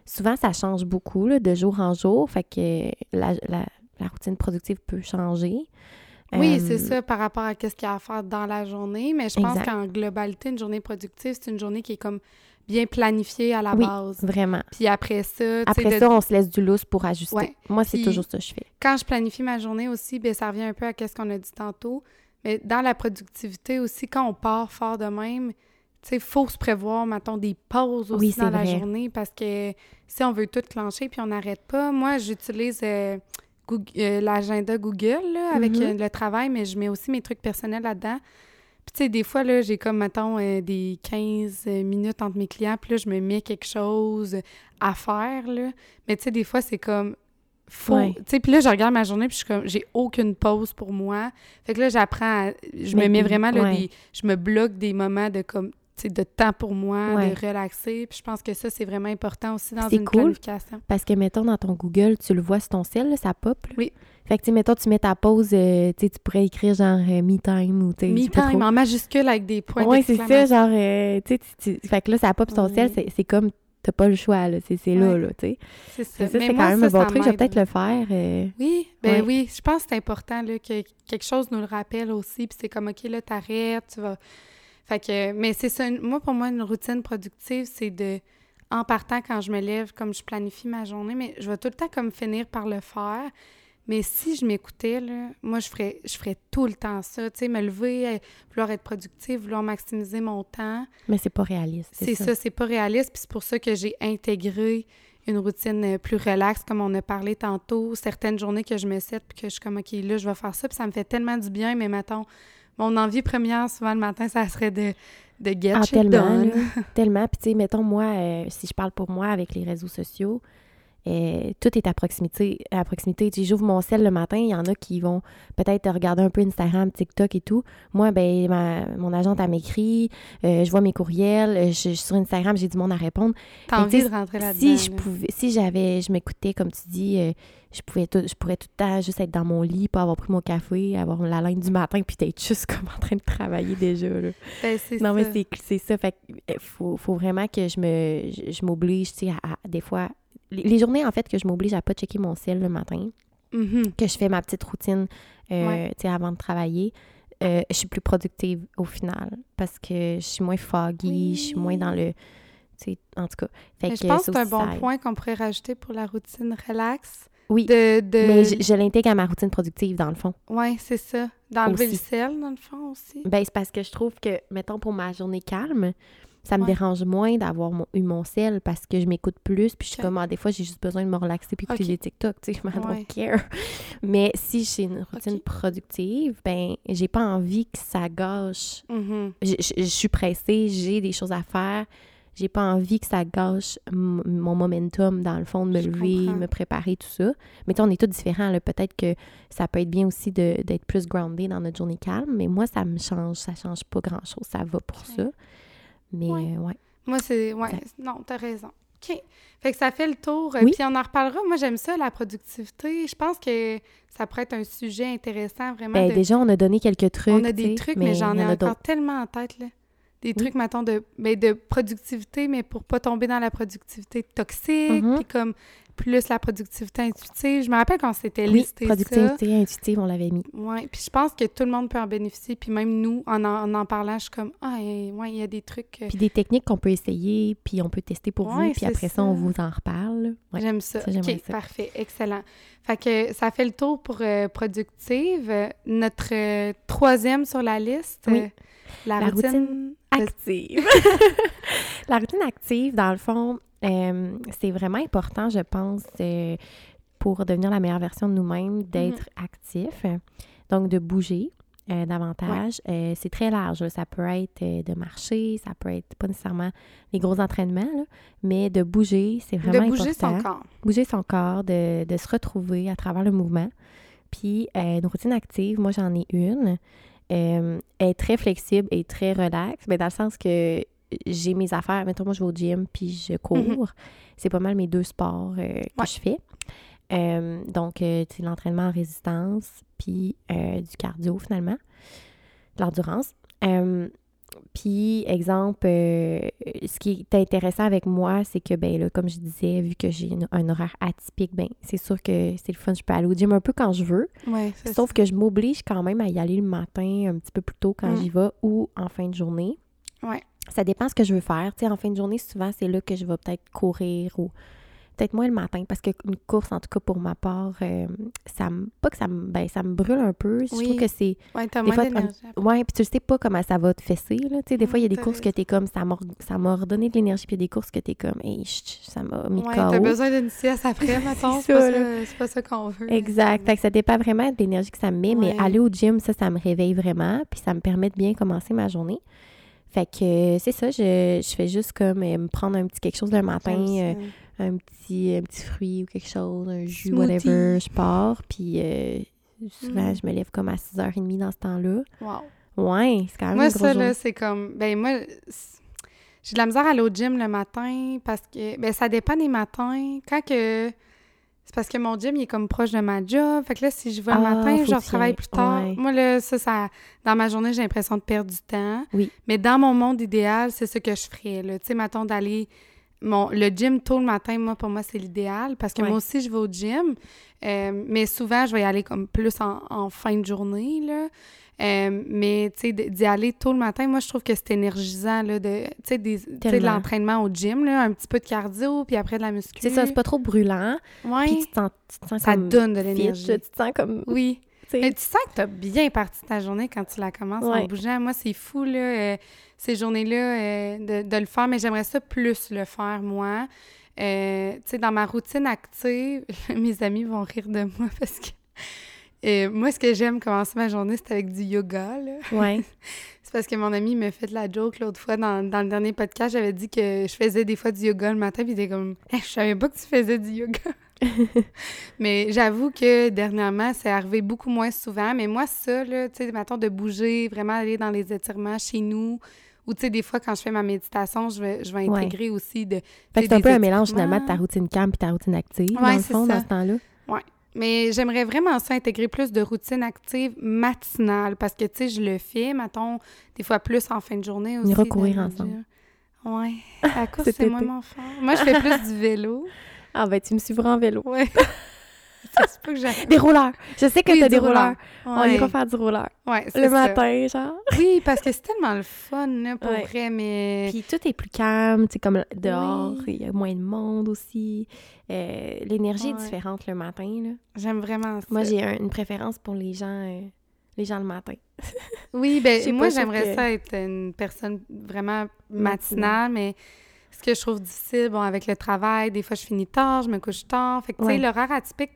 [SPEAKER 3] Souvent, ça change beaucoup, là, de jour en jour. Fait que la, la, la routine productive peut changer.
[SPEAKER 2] Oui, c'est euh, ça par rapport à ce qu'il y a à faire dans la journée. Mais je pense qu'en globalité, une journée productive, c'est une journée qui est comme bien planifié à la
[SPEAKER 3] oui,
[SPEAKER 2] base.
[SPEAKER 3] vraiment.
[SPEAKER 2] Puis après ça...
[SPEAKER 3] Après ça, on se laisse du lousse pour ajuster. Moi, c'est toujours ça que je fais.
[SPEAKER 2] Quand je planifie ma journée aussi, bien, ça revient un peu à ce qu'on a dit tantôt. Mais dans la productivité aussi, quand on part fort de même, tu sais, il faut se prévoir, mettons, des pauses aussi dans la journée parce que si on veut tout clencher puis on n'arrête pas, moi, j'utilise euh, euh, l'agenda Google avec mm-hmm. euh, le travail, mais je mets aussi mes trucs personnels là-dedans. Puis, tu sais, des fois, là, j'ai comme, mettons, euh, des 15 euh, minutes entre mes clients, puis là, je me mets quelque chose à faire, là. Mais, tu sais, des fois, c'est comme, faux. Tu sais, puis là, je regarde ma journée, puis je suis comme, j'ai aucune pause pour moi. Fait que là, j'apprends à, Je me mets vraiment, là, des... Je me bloque des moments de, comme, de temps pour moi, de relaxer. Puis je pense que ça, c'est vraiment important aussi dans une cool, planification.
[SPEAKER 3] Parce que, mettons, dans ton Google, tu le vois sur ton ciel, ça pop.
[SPEAKER 2] Oui.
[SPEAKER 3] Fait que, tu mettons, tu mets ta pause, euh, tu pourrais écrire genre euh, me time ou tu
[SPEAKER 2] Me time en majuscule avec des points
[SPEAKER 3] Oui, c'est ça, genre, euh, tu sais, fait que là, ça pop sur ton ciel, c'est comme t'as pas le choix, là, c'est là, là, tu sais.
[SPEAKER 2] C'est ça.
[SPEAKER 3] ça c'est quand même un bon truc, je vais peut-être le faire.
[SPEAKER 2] Oui, ben oui, je pense que c'est important, là, que quelque chose nous le rappelle aussi, puis c'est comme, OK, là, t'arrêtes, tu vas... Fait que, mais c'est ça, moi, pour moi, une routine productive, c'est de, en partant, quand je me lève, comme je planifie ma journée, mais je vais tout le temps comme finir par le faire, mais si je m'écoutais, là, moi, je ferais, je ferais tout le temps ça. Tu sais, me lever, euh, vouloir être productive, vouloir maximiser mon temps.
[SPEAKER 3] Mais c'est pas réaliste.
[SPEAKER 2] C'est ça, c'est pas réaliste. Puis c'est pour ça que j'ai intégré une routine euh, plus relaxe, comme on a parlé tantôt. Certaines journées que je me cède, puis que je suis comme, OK, là, je vais faire ça. Puis ça me fait tellement du bien. Mais mettons, mon envie première, souvent le matin, ça serait de, de get ah,
[SPEAKER 3] tellement, tellement. Puis tu sais, mettons, moi, euh, si je parle pour moi avec les réseaux sociaux, euh, tout est à proximité. À proximité. Tu j'ouvre mon ciel le matin, il y en a qui vont peut-être regarder un peu Instagram, TikTok et tout. Moi, ben, mon agente, a m'écrit, euh, je vois mes courriels, euh, je, suis sur Instagram, j'ai du monde à répondre.
[SPEAKER 2] T'as envie de rentrer là-dedans.
[SPEAKER 3] Si je pouvais, si j'avais, je m'écoutais, comme tu dis, je pouvais tout, je pourrais tout le temps juste être dans mon lit, pas avoir pris mon café, avoir la ligne du matin, puis être juste comme en train de travailler déjà. Là.
[SPEAKER 2] Ben,
[SPEAKER 3] non, mais c'est ça. Fait faut, faut vraiment que je me je, m'oblige, tu sais, à, des fois les journées, en fait, que je m'oblige à pas checker mon ciel le matin,
[SPEAKER 2] mm-hmm.
[SPEAKER 3] que je fais ma petite routine, euh, tu sais, avant de travailler, euh, je suis plus productive au final parce que je suis moins foggy, je suis moins dans le... Tu sais, en tout cas.
[SPEAKER 2] Fait je pense que c'est un bon point qu'on pourrait rajouter pour la routine relax.
[SPEAKER 3] Oui, de, mais je, l'intègre à ma routine productive, dans le fond.
[SPEAKER 2] Oui, c'est ça. Dans le ciel, dans le fond, aussi.
[SPEAKER 3] Ben, c'est parce que je trouve que, mettons, pour ma journée calme, ça me dérange moins d'avoir mon, eu mon sel parce que je m'écoute plus. Puis je suis comme, ah, des fois, j'ai juste besoin de me relaxer puis écouter des TikTok, tu sais, je m'en care. Mais si j'ai une routine productive, ben, j'ai pas envie que ça gâche.
[SPEAKER 2] Mm-hmm.
[SPEAKER 3] je, suis pressée, j'ai des choses à faire. J'ai pas envie que ça gâche mon momentum, dans le fond, de me lever, me préparer, tout ça. Mais tu on est tous différents. Peut-être que ça peut être bien aussi d'être plus groundé dans notre journée calme, mais moi, ça me change. Ça change pas grand-chose. Ça va pour ça. Mais ouais. Euh,
[SPEAKER 2] moi, c'est. Ouais, non, t'as raison. OK. Fait que ça fait le tour. Euh, puis on en reparlera. Moi, j'aime ça, la productivité. Je pense que ça pourrait être un sujet intéressant, vraiment.
[SPEAKER 3] Ben, Déjà, on a donné quelques trucs.
[SPEAKER 2] On a des trucs, mais, j'en ai encore tellement en tête, là. des trucs, mettons, de, ben, de productivité, mais pour pas tomber dans la productivité toxique,
[SPEAKER 3] Mhm.
[SPEAKER 2] puis comme plus la productivité intuitive. Je me rappelle quand c'était
[SPEAKER 3] Oui,
[SPEAKER 2] listé ça.
[SPEAKER 3] productivité intuitive, on l'avait mis.
[SPEAKER 2] Ouais, puis je pense que tout le monde peut en bénéficier, puis même nous, en en, en parlant, je suis comme, ah, ouais, il y a des trucs...
[SPEAKER 3] Puis des techniques qu'on peut essayer, puis on peut tester pour
[SPEAKER 2] Ouais,
[SPEAKER 3] vous, puis après ça,
[SPEAKER 2] ça.
[SPEAKER 3] on vous en reparle. Ouais.
[SPEAKER 2] J'aime ça.
[SPEAKER 3] ça,
[SPEAKER 2] OK,
[SPEAKER 3] ça.
[SPEAKER 2] parfait. Excellent. Fait que ça fait le tour pour euh, productive. Notre euh, troisième sur la liste,
[SPEAKER 3] Oui.
[SPEAKER 2] euh, la,
[SPEAKER 3] La
[SPEAKER 2] routine...
[SPEAKER 3] routine active. la routine active, dans le fond, euh, c'est vraiment important, je pense, euh, pour devenir la meilleure version de nous-mêmes, d'être
[SPEAKER 2] Mhm.
[SPEAKER 3] actif, donc de bouger. euh, davantage. C'est très large. là. Ça peut être de marcher, ça peut être pas nécessairement les gros entraînements, là, mais de bouger, c'est vraiment
[SPEAKER 2] De bouger
[SPEAKER 3] important
[SPEAKER 2] son corps.
[SPEAKER 3] bouger son corps, de, de se retrouver à travers le mouvement. Puis une routine active, moi j'en ai une, est très flexible et très relaxe, mais dans le sens que j'ai mes affaires, mettons moi je vais au gym puis je cours,
[SPEAKER 2] Mhm.
[SPEAKER 3] c'est pas mal mes deux sports euh, que je fais. Euh, donc, euh, tu sais, l'entraînement en résistance, puis euh, du cardio finalement, de l'endurance. Puis, exemple, ce qui est intéressant avec moi, c'est que, ben là, comme je disais, vu que j'ai un horaire atypique, ben c'est sûr que c'est le fun, je peux aller au gym un peu quand je veux.
[SPEAKER 2] Ouais, c'est
[SPEAKER 3] Sauf que je m'oblige quand même à y aller le matin, un petit peu plus tôt quand
[SPEAKER 2] Mm.
[SPEAKER 3] j'y vais, ou en fin de journée.
[SPEAKER 2] Ouais.
[SPEAKER 3] Ça dépend ce que je veux faire. Tu sais, en fin de journée, souvent, c'est là que je vais peut-être courir ou peut-être moins le matin parce qu'une course, en tout cas pour ma part, euh, ça me. Pas que ça me. Ben, ça me brûle un peu. Je
[SPEAKER 2] Oui.
[SPEAKER 3] trouve que c'est.
[SPEAKER 2] Ouais, t'as
[SPEAKER 3] Des
[SPEAKER 2] moins
[SPEAKER 3] fois,
[SPEAKER 2] d'énergie.
[SPEAKER 3] Ouais, puis tu sais pas comment ça va te fesser, là. Tu sais, des fois, il y a des courses que t'es comme. Ça m'a redonné de l'énergie, puis il y a des courses que t'es comme. Hey, chut, ça m'a mis
[SPEAKER 2] Ouais, t'as besoin d'une sieste après, mettons.
[SPEAKER 3] C'est
[SPEAKER 2] C'est pas,
[SPEAKER 3] ça,
[SPEAKER 2] pas ça qu'on veut.
[SPEAKER 3] Exact. Fait que ça dépend vraiment de l'énergie que ça me met, mais aller au gym, ça, ça me réveille vraiment, puis ça me permet de bien commencer ma journée. Fait que c'est ça, je, je fais juste comme euh, me prendre un petit quelque chose le matin, euh, un petit, un petit fruit ou quelque chose, un jus,
[SPEAKER 2] Smoothie.
[SPEAKER 3] whatever, je pars, puis euh, souvent,
[SPEAKER 2] Mm.
[SPEAKER 3] je me lève comme à 6h30 dans ce temps-là.
[SPEAKER 2] Wow.
[SPEAKER 3] Ouais, c'est quand même
[SPEAKER 2] Moi,
[SPEAKER 3] une
[SPEAKER 2] ça, là, c'est comme. Ben, moi, j'ai de la misère à aller au gym le matin parce que. Ben, ça dépend des matins. Quand que. C'est parce que mon gym, il est comme proche de ma job. Fait que là, si je vais le
[SPEAKER 3] Ah,
[SPEAKER 2] matin, je
[SPEAKER 3] aller.
[SPEAKER 2] plus tard.
[SPEAKER 3] Ouais.
[SPEAKER 2] Moi, là, ça, ça. Dans ma journée, j'ai l'impression de perdre du temps.
[SPEAKER 3] Oui.
[SPEAKER 2] Mais dans mon monde idéal, c'est ce que je ferais. Tu sais, mettons, d'aller. Mon, le gym tôt le matin, moi, pour moi, c'est l'idéal parce que
[SPEAKER 3] Ouais.
[SPEAKER 2] moi aussi, je vais au gym. Euh, mais souvent, je vais y aller comme plus en, en fin de journée, là. Euh, mais, tu sais, d'y aller tôt le matin, moi, je trouve que c'est énergisant, là, de, tu sais, de l'entraînement au gym, là, un petit peu de cardio, puis après de la muscu.
[SPEAKER 3] C'est ça, c'est pas trop brûlant,
[SPEAKER 2] Ouais,
[SPEAKER 3] puis tu tu te sens
[SPEAKER 2] ça
[SPEAKER 3] comme
[SPEAKER 2] donne de l'énergie.
[SPEAKER 3] tu te sens comme...
[SPEAKER 2] Oui. Mais tu sens que tu as bien parti ta journée quand tu la commences en
[SPEAKER 3] Ouais.
[SPEAKER 2] bougeant. Moi, c'est fou, là, euh, ces journées-là, euh, de, de le faire, mais j'aimerais ça plus le faire, moi. Tu sais, dans ma routine active, mes amis vont rire de moi parce que euh, moi, ce que j'aime commencer ma journée, c'est avec du yoga, là.
[SPEAKER 3] Ouais.
[SPEAKER 2] C'est parce que mon ami me fait de la joke l'autre fois dans, dans le dernier podcast. J'avais dit que je faisais des fois du yoga le matin, puis il était comme Hey, Je savais pas que tu faisais du yoga. mais j'avoue que dernièrement, c'est arrivé beaucoup moins souvent. Mais moi, ça, tu sais, mettons de bouger, vraiment aller dans les étirements chez nous. Ou, tu sais, des fois, quand je fais ma méditation, je vais, je vais
[SPEAKER 3] Ouais.
[SPEAKER 2] intégrer aussi de.
[SPEAKER 3] Fait que c'est un peu un mélange finalement de ta routine camp et ta routine active,
[SPEAKER 2] Ouais,
[SPEAKER 3] dans le fond,
[SPEAKER 2] ça.
[SPEAKER 3] dans ce temps-là.
[SPEAKER 2] Mais j'aimerais vraiment ça intégrer plus de routine active matinale parce que, tu sais, je le fais, mettons, des fois plus en fin de journée aussi.
[SPEAKER 3] ira courir
[SPEAKER 2] dans le
[SPEAKER 3] ensemble.
[SPEAKER 2] Ouais. Course,
[SPEAKER 3] Cet
[SPEAKER 2] c'est moins mon fort. Moi, je fais plus du vélo.
[SPEAKER 3] Ah ben, tu me suivras en vélo.
[SPEAKER 2] Ouais. ça se peut que j'aille.
[SPEAKER 3] Des rouleurs! Je sais que
[SPEAKER 2] Oui,
[SPEAKER 3] t'as des rouleurs. On ira faire du rouleur.
[SPEAKER 2] Ouais,
[SPEAKER 3] Le
[SPEAKER 2] ça.
[SPEAKER 3] matin, genre.
[SPEAKER 2] Oui, parce que c'est tellement le fun, là, pour
[SPEAKER 3] Ouais.
[SPEAKER 2] vrai, mais...
[SPEAKER 3] Puis tout est plus calme, tu sais, comme dehors,
[SPEAKER 2] Oui.
[SPEAKER 3] il y a moins de monde aussi. Euh, L'énergie est différente le matin, là.
[SPEAKER 2] J'aime vraiment ça.
[SPEAKER 3] Moi, j'ai un- une préférence pour les gens, euh, les gens le matin.
[SPEAKER 2] Oui, ben moi, j'aimerais
[SPEAKER 3] que-
[SPEAKER 2] ça être une personne vraiment
[SPEAKER 3] matinale,
[SPEAKER 2] mais ce que je trouve difficile, bon, avec le travail, des fois, je finis tard, je me couche tard. Fait que, tu sais,
[SPEAKER 3] Ouais.
[SPEAKER 2] l'horaire atypique,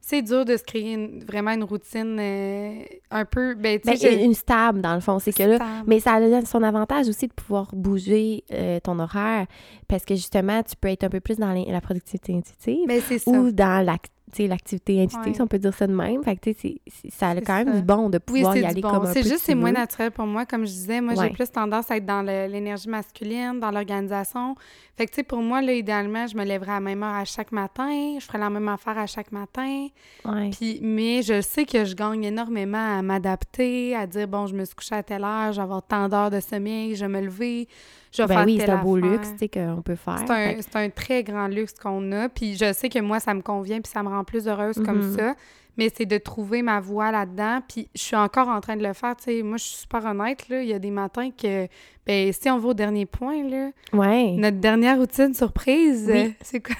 [SPEAKER 2] c'est dur de se créer une- vraiment une routine euh, un peu... Ben,
[SPEAKER 3] Ben, une stable, dans le fond, c'est que là... Mais ça a son avantage aussi de pouvoir bouger euh, ton horaire parce que justement, tu peux être un peu plus dans les- la productivité intuitive
[SPEAKER 2] Ben,
[SPEAKER 3] ou dans l'ac- tu sais, l'activité intuitive,
[SPEAKER 2] Ouais.
[SPEAKER 3] si on peut dire ça de même. Fait que, tu sais, c'est- c'est- ça a quand même
[SPEAKER 2] ça.
[SPEAKER 3] du bon de
[SPEAKER 2] Oui,
[SPEAKER 3] pouvoir
[SPEAKER 2] c'est
[SPEAKER 3] y aller
[SPEAKER 2] bon.
[SPEAKER 3] comme un
[SPEAKER 2] C'est juste, c'est moins naturel pour moi. Comme je disais, moi,
[SPEAKER 3] Ouais.
[SPEAKER 2] j'ai plus tendance à être dans l'énergie masculine, dans l'organisation. Fait que, tu sais, pour moi, là, idéalement, je me lèverais à la même heure à chaque matin. Je ferais la même affaire à chaque matin.
[SPEAKER 3] Ouais.
[SPEAKER 2] Puis, mais je sais que je gagne énormément à m'adapter, à dire, bon, je me suis couchée à telle heure, je vais avoir tant d'heures de sommeil, je vais me lever, je vais
[SPEAKER 3] Ben
[SPEAKER 2] faire
[SPEAKER 3] oui, c'est un beau
[SPEAKER 2] affaire.
[SPEAKER 3] luxe, tu sais, qu'on peut faire.
[SPEAKER 2] C'est un,
[SPEAKER 3] que-
[SPEAKER 2] très grand luxe qu'on a. Puis je sais que moi, ça me convient, puis ça me rend plus heureuse comme
[SPEAKER 3] Mhm.
[SPEAKER 2] ça. Mais c'est de trouver ma voie là-dedans. Puis je suis encore en train de le faire. Tu sais, moi, je suis super honnête. Là. Il y a des matins que, ben, si on va au dernier point, là,
[SPEAKER 3] Ouais.
[SPEAKER 2] notre dernière routine surprise,
[SPEAKER 3] Oui.
[SPEAKER 2] euh, c'est quoi?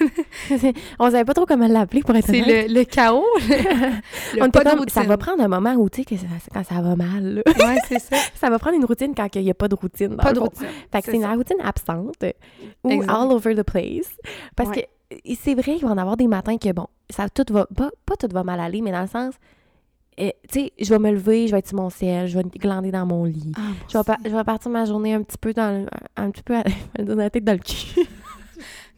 [SPEAKER 3] on savait pas trop comment l'appeler pour être
[SPEAKER 2] C'est le, le chaos. le-
[SPEAKER 3] On
[SPEAKER 2] pas de
[SPEAKER 3] ça va prendre un moment où, tu sais, que ça- quand ça va mal.
[SPEAKER 2] Ouais, c'est ça.
[SPEAKER 3] ça va prendre une routine quand il n'y a pas de routine.
[SPEAKER 2] Pas de routine.
[SPEAKER 3] Fait que
[SPEAKER 2] C'est
[SPEAKER 3] la routine absente ou all over the place. Parce
[SPEAKER 2] Ouais.
[SPEAKER 3] que c'est vrai qu'il va en avoir des matins que, bon, ça tout va, pas, pas tout va mal aller, mais dans le sens, euh, tu sais, je vais me lever, je vais être sur mon ciel, je vais glander dans mon lit.
[SPEAKER 2] Ah, moi
[SPEAKER 3] Je vais, je vais partir ma journée un petit peu dans le, un petit peu, à- la tête dans le cul.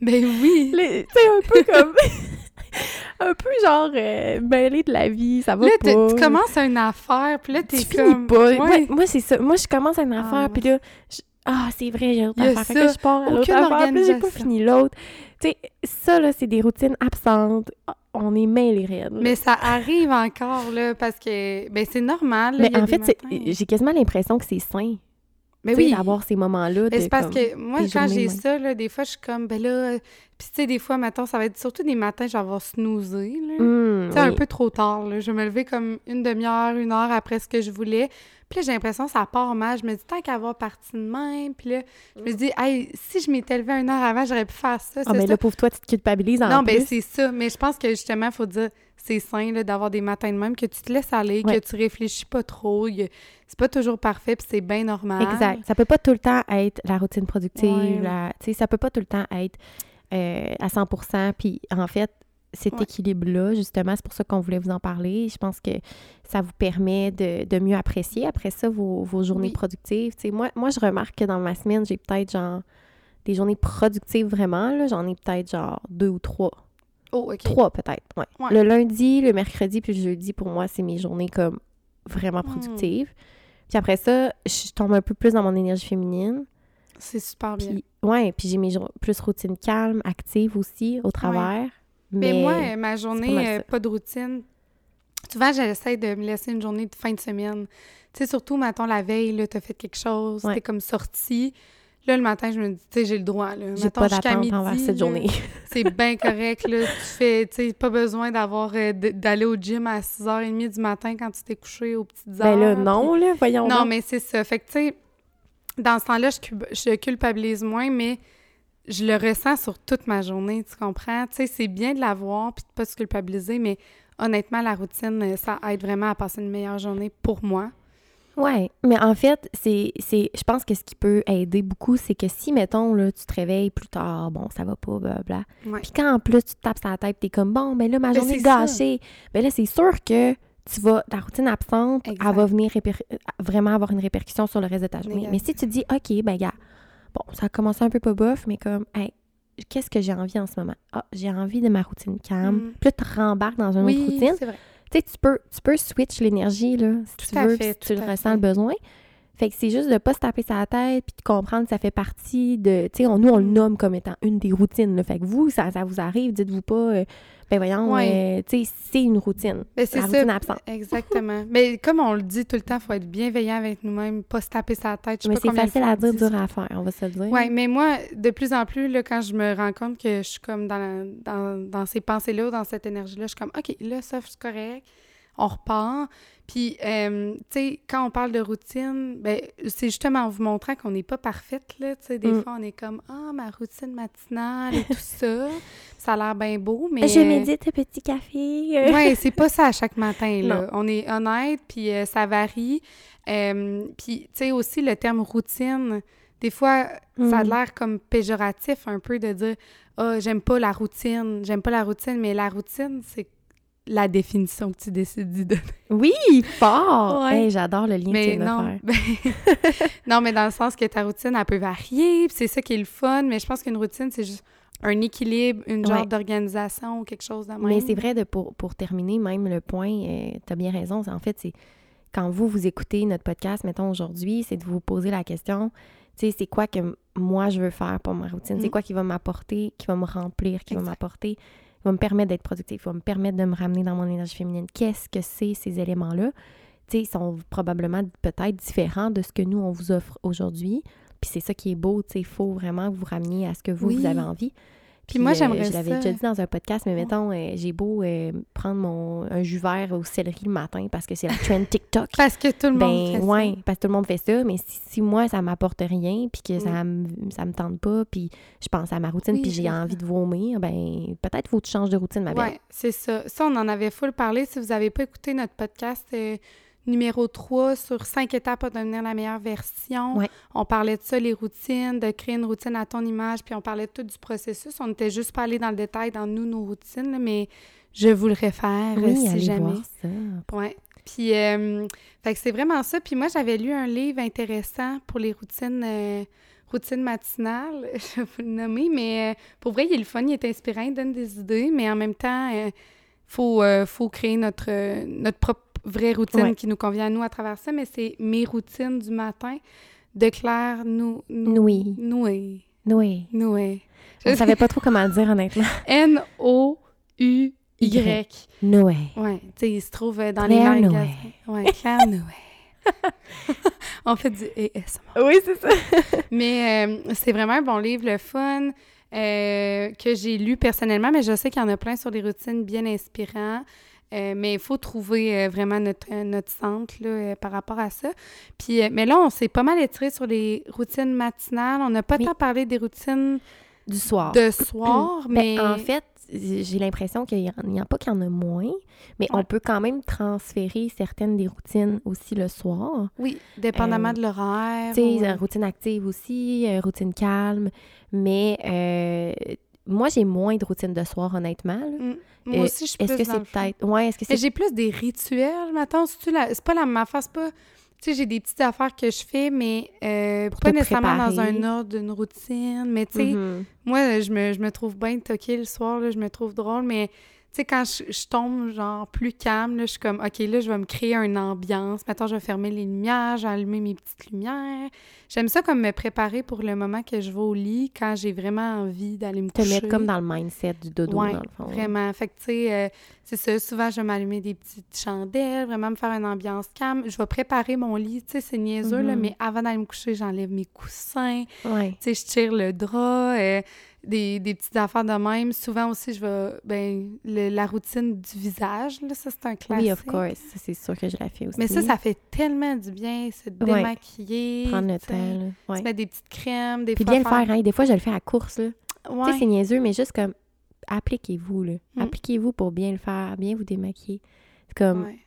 [SPEAKER 2] Ben oui.
[SPEAKER 3] Tu sais, un peu comme, un peu genre euh, mêlé de la vie, ça va
[SPEAKER 2] Là,
[SPEAKER 3] pas.
[SPEAKER 2] tu tu commences une affaire, puis là, t'es
[SPEAKER 3] tu finis
[SPEAKER 2] comme...
[SPEAKER 3] pas.
[SPEAKER 2] Ouais.
[SPEAKER 3] Ouais, moi, c'est ça. Moi, je commence à une
[SPEAKER 2] Ah,
[SPEAKER 3] affaire,
[SPEAKER 2] moi
[SPEAKER 3] puis là, je- ah, c'est vrai, j'ai l'autre
[SPEAKER 2] Il y a
[SPEAKER 3] affaire. Fait que là, je pars à l'autre affaire, puis là, j'ai pas fini l'autre. Tu sais, ça, là, c'est des routines absentes. Ah, On est mêlés raides.
[SPEAKER 2] Mais ça arrive encore, là, parce que, ben, c'est normal. là,
[SPEAKER 3] Mais en fait, j'ai quasiment l'impression que c'est sain.
[SPEAKER 2] Mais oui.
[SPEAKER 3] d'avoir ces moments-là.
[SPEAKER 2] C'est parce
[SPEAKER 3] comme-
[SPEAKER 2] que moi, quand j'ai ça, là, des fois, je suis comme, ben là, puis tu sais, des fois, maintenant, ça va être surtout des matins, je vais avoir snoozé, là. Tu sais, un peu trop tard, là. Je vais me lever comme une demi-heure, une heure après ce que je voulais. Puis là, j'ai l'impression que ça part mal. Je me dis, tant qu'à avoir parti de même. Puis là, je me dis, hey, si je m'étais levée une heure avant, j'aurais pu faire ça.
[SPEAKER 3] Ah, mais
[SPEAKER 2] ça.
[SPEAKER 3] là, pauvre toi, tu te culpabilises en
[SPEAKER 2] Non, ben
[SPEAKER 3] plus.
[SPEAKER 2] c'est ça. Mais je pense que justement, il faut dire, c'est sain d'avoir des matins de même, que tu te laisses aller,
[SPEAKER 3] Ouais.
[SPEAKER 2] que tu réfléchis pas trop. C'est pas toujours parfait, puis c'est bien normal.
[SPEAKER 3] Exact. Ça peut pas tout le temps être la routine productive.
[SPEAKER 2] Ouais.
[SPEAKER 3] la- Tu sais, ça peut pas tout le temps être euh, à 100% Puis en fait, cet
[SPEAKER 2] Ouais.
[SPEAKER 3] équilibre-là, justement, c'est pour ça qu'on voulait vous en parler. Je pense que ça vous permet de, de mieux apprécier après ça vos, vos journées
[SPEAKER 2] Oui.
[SPEAKER 3] productives. Moi, moi, je remarque que dans ma semaine, j'ai peut-être genre des journées productives vraiment. là. J'en ai peut-être genre deux ou trois.
[SPEAKER 2] Oh.
[SPEAKER 3] Trois peut-être, ouais.
[SPEAKER 2] Ouais.
[SPEAKER 3] Le lundi, le mercredi puis le jeudi, pour moi, c'est mes journées comme vraiment
[SPEAKER 2] Hmm.
[SPEAKER 3] productives. Puis après ça, je tombe un peu plus dans mon énergie féminine.
[SPEAKER 2] C'est super bien.
[SPEAKER 3] Puis, ouais, puis j'ai mes plus routine calme, active aussi, au travers.
[SPEAKER 2] Mais,
[SPEAKER 3] Mais,
[SPEAKER 2] moi, ma journée, euh, pas de routine. Souvent, j'essaie de me laisser une journée de fin de semaine. Tu sais, surtout, mettons, la veille, là, t'as fait quelque chose,
[SPEAKER 3] Ouais.
[SPEAKER 2] t'es comme sorti. Là, le matin, je me dis, tu sais, j'ai le droit, là.
[SPEAKER 3] j'ai pas d'attente envers cette journée.
[SPEAKER 2] C'est bien correct, là. Tu fais, tu sais, pas besoin d'avoir, euh, d'aller au gym à 6h30 du matin quand tu t'es couché aux petites heures.
[SPEAKER 3] ben là,
[SPEAKER 2] puis-
[SPEAKER 3] non, là, voyons
[SPEAKER 2] Non,
[SPEAKER 3] donc.
[SPEAKER 2] mais c'est ça. Fait que, tu sais, dans ce temps-là, je, je culpabilise moins, mais je le ressens sur toute ma journée, tu comprends? Tu sais, c'est bien de l'avoir puis de pas se culpabiliser, mais honnêtement, la routine, euh, ça aide vraiment à passer une meilleure journée pour moi.
[SPEAKER 3] Ouais, mais en fait, c'est, c'est, je pense que ce qui peut aider beaucoup, c'est que si, mettons, là, tu te réveilles plus tard, bon, ça va pas, blablabla.
[SPEAKER 2] Ouais.
[SPEAKER 3] Puis quand en plus tu te tapes sur la tête, t'es comme, bon, ben là, ma
[SPEAKER 2] Ben,
[SPEAKER 3] journée est gâchée. Ben là, c'est sûr que tu vas, ta routine absente,
[SPEAKER 2] Exact.
[SPEAKER 3] elle va venir réper- euh, vraiment avoir une répercussion sur le reste de ta journée. Mais si tu dis, OK, ben, gars, bon, ça a commencé un peu pas bof, mais comme, hey, qu'est-ce que j'ai envie en ce moment? Ah, j'ai envie de ma routine calme.
[SPEAKER 2] Mm.
[SPEAKER 3] Puis là, tu rembarques dans une autre routine.
[SPEAKER 2] c'est vrai.
[SPEAKER 3] Tu sais, tu peux, tu peux switch l'énergie, là, si
[SPEAKER 2] Tout
[SPEAKER 3] tu veux,
[SPEAKER 2] fait,
[SPEAKER 3] si tu le ressens
[SPEAKER 2] fait.
[SPEAKER 3] le besoin. Fait que c'est juste de pas se taper sa tête puis de comprendre que ça fait partie de... Tu sais, nous, on le
[SPEAKER 2] Mm.
[SPEAKER 3] nomme comme étant une des routines, là. Fait que vous, ça, ça vous arrive, dites-vous pas... euh, ben voyons,
[SPEAKER 2] Ouais.
[SPEAKER 3] euh, tu sais, c'est une routine.
[SPEAKER 2] Ben, c'est
[SPEAKER 3] routine absente.
[SPEAKER 2] Exactement. mais comme on le dit tout le temps, il faut être bienveillant avec nous-mêmes, pas se taper sa tête. Je
[SPEAKER 3] Mais c'est facile à dire, dur à faire, on va se le dire.
[SPEAKER 2] Oui, mais moi, de plus en plus, là, quand je me rends compte que je suis comme dans, la- dans, dans ces pensées-là, ou dans cette énergie-là, je suis comme, OK, là, ça, c'est correct, on repart. Puis, euh, tu sais, quand on parle de routine, ben, c'est justement en vous montrant qu'on n'est pas parfaite, là. Tu sais, des
[SPEAKER 3] Mm.
[SPEAKER 2] fois, on est comme, ah, ma routine matinale et tout ça. ça a l'air bien beau, mais...
[SPEAKER 3] Je médite un petit café.
[SPEAKER 2] Oui, c'est pas ça à chaque matin, là.
[SPEAKER 3] Non.
[SPEAKER 2] On est honnête, puis euh, ça varie. Euh, puis, tu sais, aussi, le terme routine, des fois, ça a
[SPEAKER 3] Mm.
[SPEAKER 2] l'air comme péjoratif un peu de dire « Ah, j'aime pas la routine, j'aime pas la routine », mais la routine, c'est la définition que tu décides d'y donner.
[SPEAKER 3] Oui, fort!
[SPEAKER 2] Ouais.
[SPEAKER 3] Hey, J'adore le lien que tu
[SPEAKER 2] Mais
[SPEAKER 3] viens de
[SPEAKER 2] non,
[SPEAKER 3] faire.
[SPEAKER 2] ben- non, mais dans le sens que ta routine, elle peut varier, puis c'est ça qui est le fun, mais je pense qu'une routine, c'est juste un équilibre, une
[SPEAKER 3] Ouais.
[SPEAKER 2] genre d'organisation ou quelque chose de même.
[SPEAKER 3] Mais c'est vrai, de, pour, pour terminer, même le point, tu as bien raison. c'est- En fait, c'est quand vous, vous écoutez notre podcast, mettons aujourd'hui, c'est de vous poser la question, tu sais, c'est quoi que moi je veux faire pour ma routine? C'est
[SPEAKER 2] Mm.
[SPEAKER 3] quoi qui va m'apporter, qui va me remplir, qui va m'apporter, qui va me permettre d'être productif, qui va me permettre de me ramener dans mon énergie féminine? Qu'est-ce que c'est ces éléments-là? Tu sais, ils sont probablement peut-être différents de ce que nous, on vous offre aujourd'hui. Puis c'est ça qui est beau, tu sais, il faut vraiment que vous rameniez à ce que vous,
[SPEAKER 2] Oui.
[SPEAKER 3] vous avez envie.
[SPEAKER 2] Puis moi, j'aimerais
[SPEAKER 3] Je l'avais
[SPEAKER 2] ça.
[SPEAKER 3] déjà dit dans un podcast, mais
[SPEAKER 2] Ouais.
[SPEAKER 3] mettons, euh, j'ai beau euh, prendre mon, un jus vert au céleri le matin parce que c'est la trend TikTok.
[SPEAKER 2] Parce que tout le monde
[SPEAKER 3] ben,
[SPEAKER 2] fait ça.
[SPEAKER 3] ouais, parce que tout le monde fait ça, mais si, si moi, ça m'apporte rien, puis que
[SPEAKER 2] Mm.
[SPEAKER 3] ça, me, ça me tente pas, puis je pense à ma routine,
[SPEAKER 2] Oui,
[SPEAKER 3] puis j'ai envie de vomir, ben peut-être faut que tu changes de routine, ma belle.
[SPEAKER 2] Oui, c'est ça. Ça, on en avait full parlé. Si vous n'avez pas écouté notre podcast euh, numéro 3 sur 5 étapes pour devenir la meilleure version,
[SPEAKER 3] Ouais.
[SPEAKER 2] on parlait de ça, les routines, de créer une routine à ton image, puis on parlait tout du processus. On n'était juste pas allé dans le détail dans nous, nos routines, là, mais je vous le réfère
[SPEAKER 3] Oui,
[SPEAKER 2] si
[SPEAKER 3] allez
[SPEAKER 2] jamais.
[SPEAKER 3] voir ça.
[SPEAKER 2] Ouais. Puis, euh, fait que c'est vraiment ça. Puis moi, j'avais lu un livre intéressant pour les routines, euh, routines matinales, je vais vous le nommer, mais euh, pour vrai, il est le fun, il est inspirant, il donne des idées, mais en même temps, il faut, euh, faut créer notre, notre propre vraie routine
[SPEAKER 3] Ouais.
[SPEAKER 2] qui nous convient à nous à travers ça, mais c'est mes routines du matin de Claire Nou... Nou-
[SPEAKER 3] Noué.
[SPEAKER 2] Noué.
[SPEAKER 3] Oui.
[SPEAKER 2] Noué.
[SPEAKER 3] Je savais pas trop comment le dire, honnêtement.
[SPEAKER 2] N-O-U-Y.
[SPEAKER 3] Y. Noé.
[SPEAKER 2] Ouais, tu sais, il se trouve dans
[SPEAKER 3] Claire
[SPEAKER 2] les
[SPEAKER 3] Noé.
[SPEAKER 2] magasins. Ouais, Claire Noé. On fait du ASMR.
[SPEAKER 3] Oui, c'est ça.
[SPEAKER 2] Mais euh, c'est vraiment un bon livre, le fun, euh, que j'ai lu personnellement, mais je sais qu'il y en a plein sur des routines bien inspirants. Euh, mais il faut trouver euh, vraiment notre, euh, notre centre là, euh, par rapport à ça. Puis, mais là, on s'est pas mal étiré sur les routines matinales. On n'a pas tant parlé des routines
[SPEAKER 3] Du soir.
[SPEAKER 2] de soir, mais...
[SPEAKER 3] Ben, en fait, j'ai l'impression qu'il n'y en, a pas qu'il y en a moins, mais
[SPEAKER 2] Ouais.
[SPEAKER 3] on peut quand même transférer certaines des routines aussi le soir.
[SPEAKER 2] oui, dépendamment de l'horaire.
[SPEAKER 3] Tu sais, routine active aussi, routine calme. Mais moi, j'ai moins de routine de soir, honnêtement. là.
[SPEAKER 2] mm, moi
[SPEAKER 3] Euh,
[SPEAKER 2] aussi, je suis
[SPEAKER 3] Est-ce que c'est peut-être. Ouais, est-ce que c'est.
[SPEAKER 2] j'ai plus des rituels, la- c'est pas la même affaire, c'est pas... Tu sais, j'ai des petites affaires que je fais, mais euh, pas nécessairement dans un ordre d'une routine. Mais tu sais,
[SPEAKER 3] Mhm.
[SPEAKER 2] moi, je me, je me trouve bien toquée le soir, là, je me trouve drôle, mais sais, quand je, je tombe, genre, plus calme, là, je suis comme, OK, là, je vais me créer une ambiance. Maintenant, je vais fermer les lumières, je vais allumer mes petites lumières. J'aime ça comme me préparer pour le moment que je vais au lit, quand j'ai vraiment envie d'aller me
[SPEAKER 3] Te
[SPEAKER 2] coucher.
[SPEAKER 3] mettre comme dans le mindset du dodo,
[SPEAKER 2] Ouais,
[SPEAKER 3] dans le fond.
[SPEAKER 2] Vraiment. Fait que, tu sais, euh, c'est ça. Souvent, je vais m'allumer des petites chandelles, vraiment me faire une ambiance calme. Je vais préparer mon lit. Tu sais, c'est niaiseux, là,
[SPEAKER 3] Mhm.
[SPEAKER 2] mais avant d'aller me coucher, j'enlève mes coussins.
[SPEAKER 3] Ouais.
[SPEAKER 2] Tu sais, je tire le drap, euh, des, des petites affaires de même. Souvent aussi, je vais, ben, le- la routine du visage, là, ça, c'est un classique.
[SPEAKER 3] Oui, of course. Ça, c'est sûr que je la fais aussi.
[SPEAKER 2] Mais ça, ça fait tellement du bien, se
[SPEAKER 3] Ouais.
[SPEAKER 2] démaquiller.
[SPEAKER 3] Prendre le temps, là. Ouais.
[SPEAKER 2] Se mettre des petites crèmes, des
[SPEAKER 3] Puis bien le faire, hein. Des fois, je le fais à course, là.
[SPEAKER 2] Ouais.
[SPEAKER 3] Tu sais, c'est niaiseux, mais juste comme appliquez-vous, là.
[SPEAKER 2] Mm.
[SPEAKER 3] Appliquez-vous pour bien le faire, bien vous démaquiller. C'est Comme,
[SPEAKER 2] Ouais.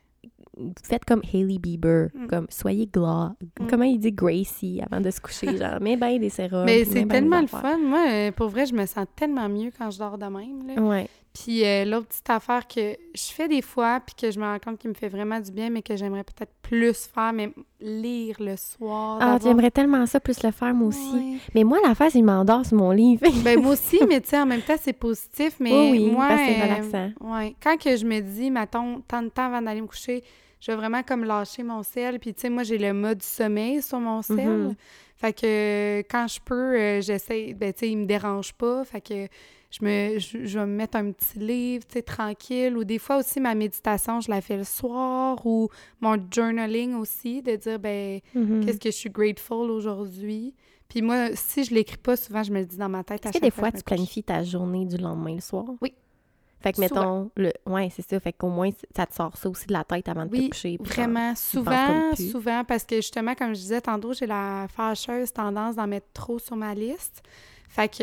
[SPEAKER 3] Faites comme Hailey Bieber,
[SPEAKER 2] Mm.
[SPEAKER 3] comme soyez glas.
[SPEAKER 2] Mm.
[SPEAKER 3] Comment il dit Gracie avant de se coucher, genre, mais ben des sérums.
[SPEAKER 2] Mais c'est
[SPEAKER 3] ben
[SPEAKER 2] tellement le fun. Moi, euh, pour vrai, je me sens tellement mieux quand je dors de même. là.
[SPEAKER 3] Ouais.
[SPEAKER 2] Puis euh, l'autre petite affaire que je fais des fois, puis que je me rends compte qu'il me fait vraiment du bien, mais que j'aimerais peut-être plus faire, mais lire le soir.
[SPEAKER 3] Ah, j'aimerais tellement ça plus le faire, moi aussi.
[SPEAKER 2] Ouais.
[SPEAKER 3] Mais moi, la face, il m'endort sur mon livre.
[SPEAKER 2] Ben moi aussi, mais tu sais, en même temps, c'est positif, mais
[SPEAKER 3] Oui, oui,
[SPEAKER 2] moi...
[SPEAKER 3] parce que c'est
[SPEAKER 2] euh,
[SPEAKER 3] relaxant.
[SPEAKER 2] ouais. Quand que je me dis, mettons, tant de temps avant d'aller me coucher, je vais vraiment comme lâcher mon sel, puis tu sais, moi, j'ai le mode sommeil sur mon sel.
[SPEAKER 3] Mhm.
[SPEAKER 2] Fait que euh, quand je peux, j'essaie, ben tu sais, il me dérange pas, fait que je me je, je vais me mettre un petit livre, tu sais, tranquille, ou des fois aussi ma méditation, je la fais le soir, ou mon journaling aussi, de dire, ben
[SPEAKER 3] Mhm.
[SPEAKER 2] qu'est-ce que je suis grateful aujourd'hui? Puis moi, si je l'écris pas, souvent, je me le dis dans ma tête à
[SPEAKER 3] Est-ce que des fois, tu planifies ta journée du lendemain le soir?
[SPEAKER 2] Oui.
[SPEAKER 3] Fait que,
[SPEAKER 2] Souvent.
[SPEAKER 3] mettons, le... ouais, c'est ça. Fait qu'au moins, ça te sort ça aussi de la tête avant de te
[SPEAKER 2] Oui,
[SPEAKER 3] coucher. puis genre,
[SPEAKER 2] Vraiment, souvent, souvent, parce que justement, comme je disais tantôt, j'ai la fâcheuse tendance d'en mettre trop sur ma liste. Fait que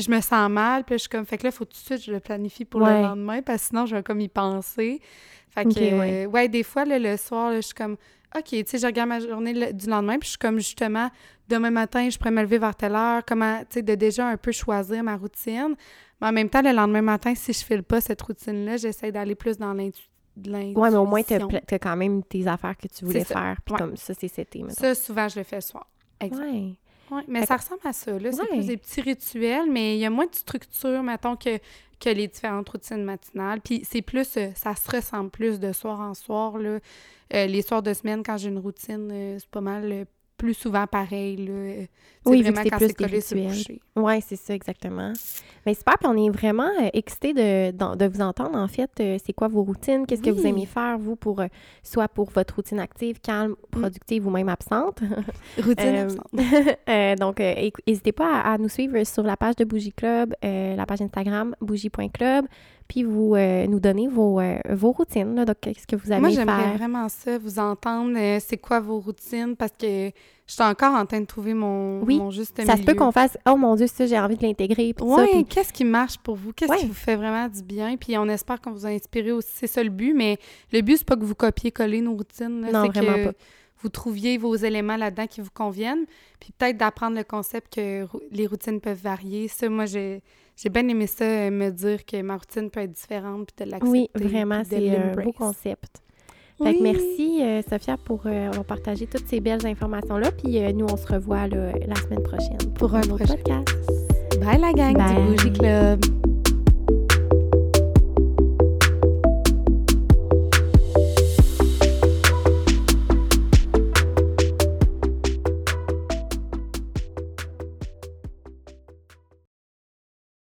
[SPEAKER 2] je me sens mal, puis je suis comme, fait que là, il faut tout de suite je le planifie pour
[SPEAKER 3] Ouais.
[SPEAKER 2] le lendemain, parce que sinon, je vais comme y penser. Fait que, euh,
[SPEAKER 3] ouais.
[SPEAKER 2] des fois, là, le soir, là, je suis comme, OK, tu sais, je regarde ma journée le- du lendemain, puis je suis comme, justement, demain matin, je pourrais me lever vers telle heure, comment, tu sais, de déjà un peu choisir ma routine. Mais en même temps, le lendemain matin, si je file pas cette routine-là, j'essaie d'aller plus dans l'intuition.
[SPEAKER 3] Ouais, mais au moins, t'as pla- t'as quand même tes affaires que tu voulais faire. Puis
[SPEAKER 2] Ouais.
[SPEAKER 3] comme ça, c'est c'était, mettons.
[SPEAKER 2] Ça, souvent, je le fais le soir. Exact.
[SPEAKER 3] Ouais.
[SPEAKER 2] Mais ça ressemble à ça. Là. C'est
[SPEAKER 3] Ouais.
[SPEAKER 2] plus des petits rituels, mais il y a moins de structure, mettons, que, que les différentes routines matinales. Puis c'est plus, euh, ça se ressemble plus de soir en soir. Là. Euh, les soirs de semaine, quand j'ai une routine, euh, c'est pas mal plus souvent pareil. Là.
[SPEAKER 3] Oui, vu que
[SPEAKER 2] vraiment quand
[SPEAKER 3] plus
[SPEAKER 2] collé sur le
[SPEAKER 3] rituels.
[SPEAKER 2] coucher.
[SPEAKER 3] Oui, c'est ça, exactement. Mais super, puis on est vraiment euh, excités de, de vous entendre, en fait. Euh, c'est quoi vos routines? Qu'est-ce que vous aimez faire, vous, pour euh, soit pour votre routine active, calme, productive ou même absente?
[SPEAKER 2] Routine
[SPEAKER 3] Euh,
[SPEAKER 2] absente.
[SPEAKER 3] Euh, donc, n'hésitez pas à, à nous suivre sur la page de Bougie Club, euh, la page Instagram bougie.club, puis vous euh, nous donnez vos, euh, vos routines, là, donc qu'est-ce que vous allez
[SPEAKER 2] Moi, j'aimerais vraiment ça, vous entendre. euh, c'est quoi vos routines? Parce que je suis encore en train de trouver mon,
[SPEAKER 3] Oui,
[SPEAKER 2] mon juste
[SPEAKER 3] Ça se peut
[SPEAKER 2] milieu.
[SPEAKER 3] qu'on fasse « Oh mon Dieu, ça, j'ai envie de l'intégrer »,
[SPEAKER 2] Oui,
[SPEAKER 3] puis-
[SPEAKER 2] qu'est-ce qui marche pour vous? Qu'est-ce
[SPEAKER 3] Ouais.
[SPEAKER 2] qui vous fait vraiment du bien? Puis on espère qu'on vous a inspiré aussi. C'est ça le but, mais le but, c'est pas que vous copiez-collez nos routines. là,
[SPEAKER 3] Non, vraiment
[SPEAKER 2] que
[SPEAKER 3] pas.
[SPEAKER 2] vous trouviez vos éléments là-dedans qui vous conviennent. Puis peut-être d'apprendre le concept que les routines peuvent varier. Ça, moi, j'ai j'ai bien aimé ça, euh, me dire que ma routine peut être différente, puis de l'accepter.
[SPEAKER 3] Oui, vraiment, c'est un beau concept. Fait que merci, euh, Sophia, pour euh, avoir partagé toutes ces belles informations-là. Puis euh, nous, on se revoit là, la semaine prochaine
[SPEAKER 2] Pour un
[SPEAKER 3] autre
[SPEAKER 2] prochain.
[SPEAKER 3] podcast.
[SPEAKER 2] Bye la gang
[SPEAKER 3] Bye.
[SPEAKER 2] du Bougie Club!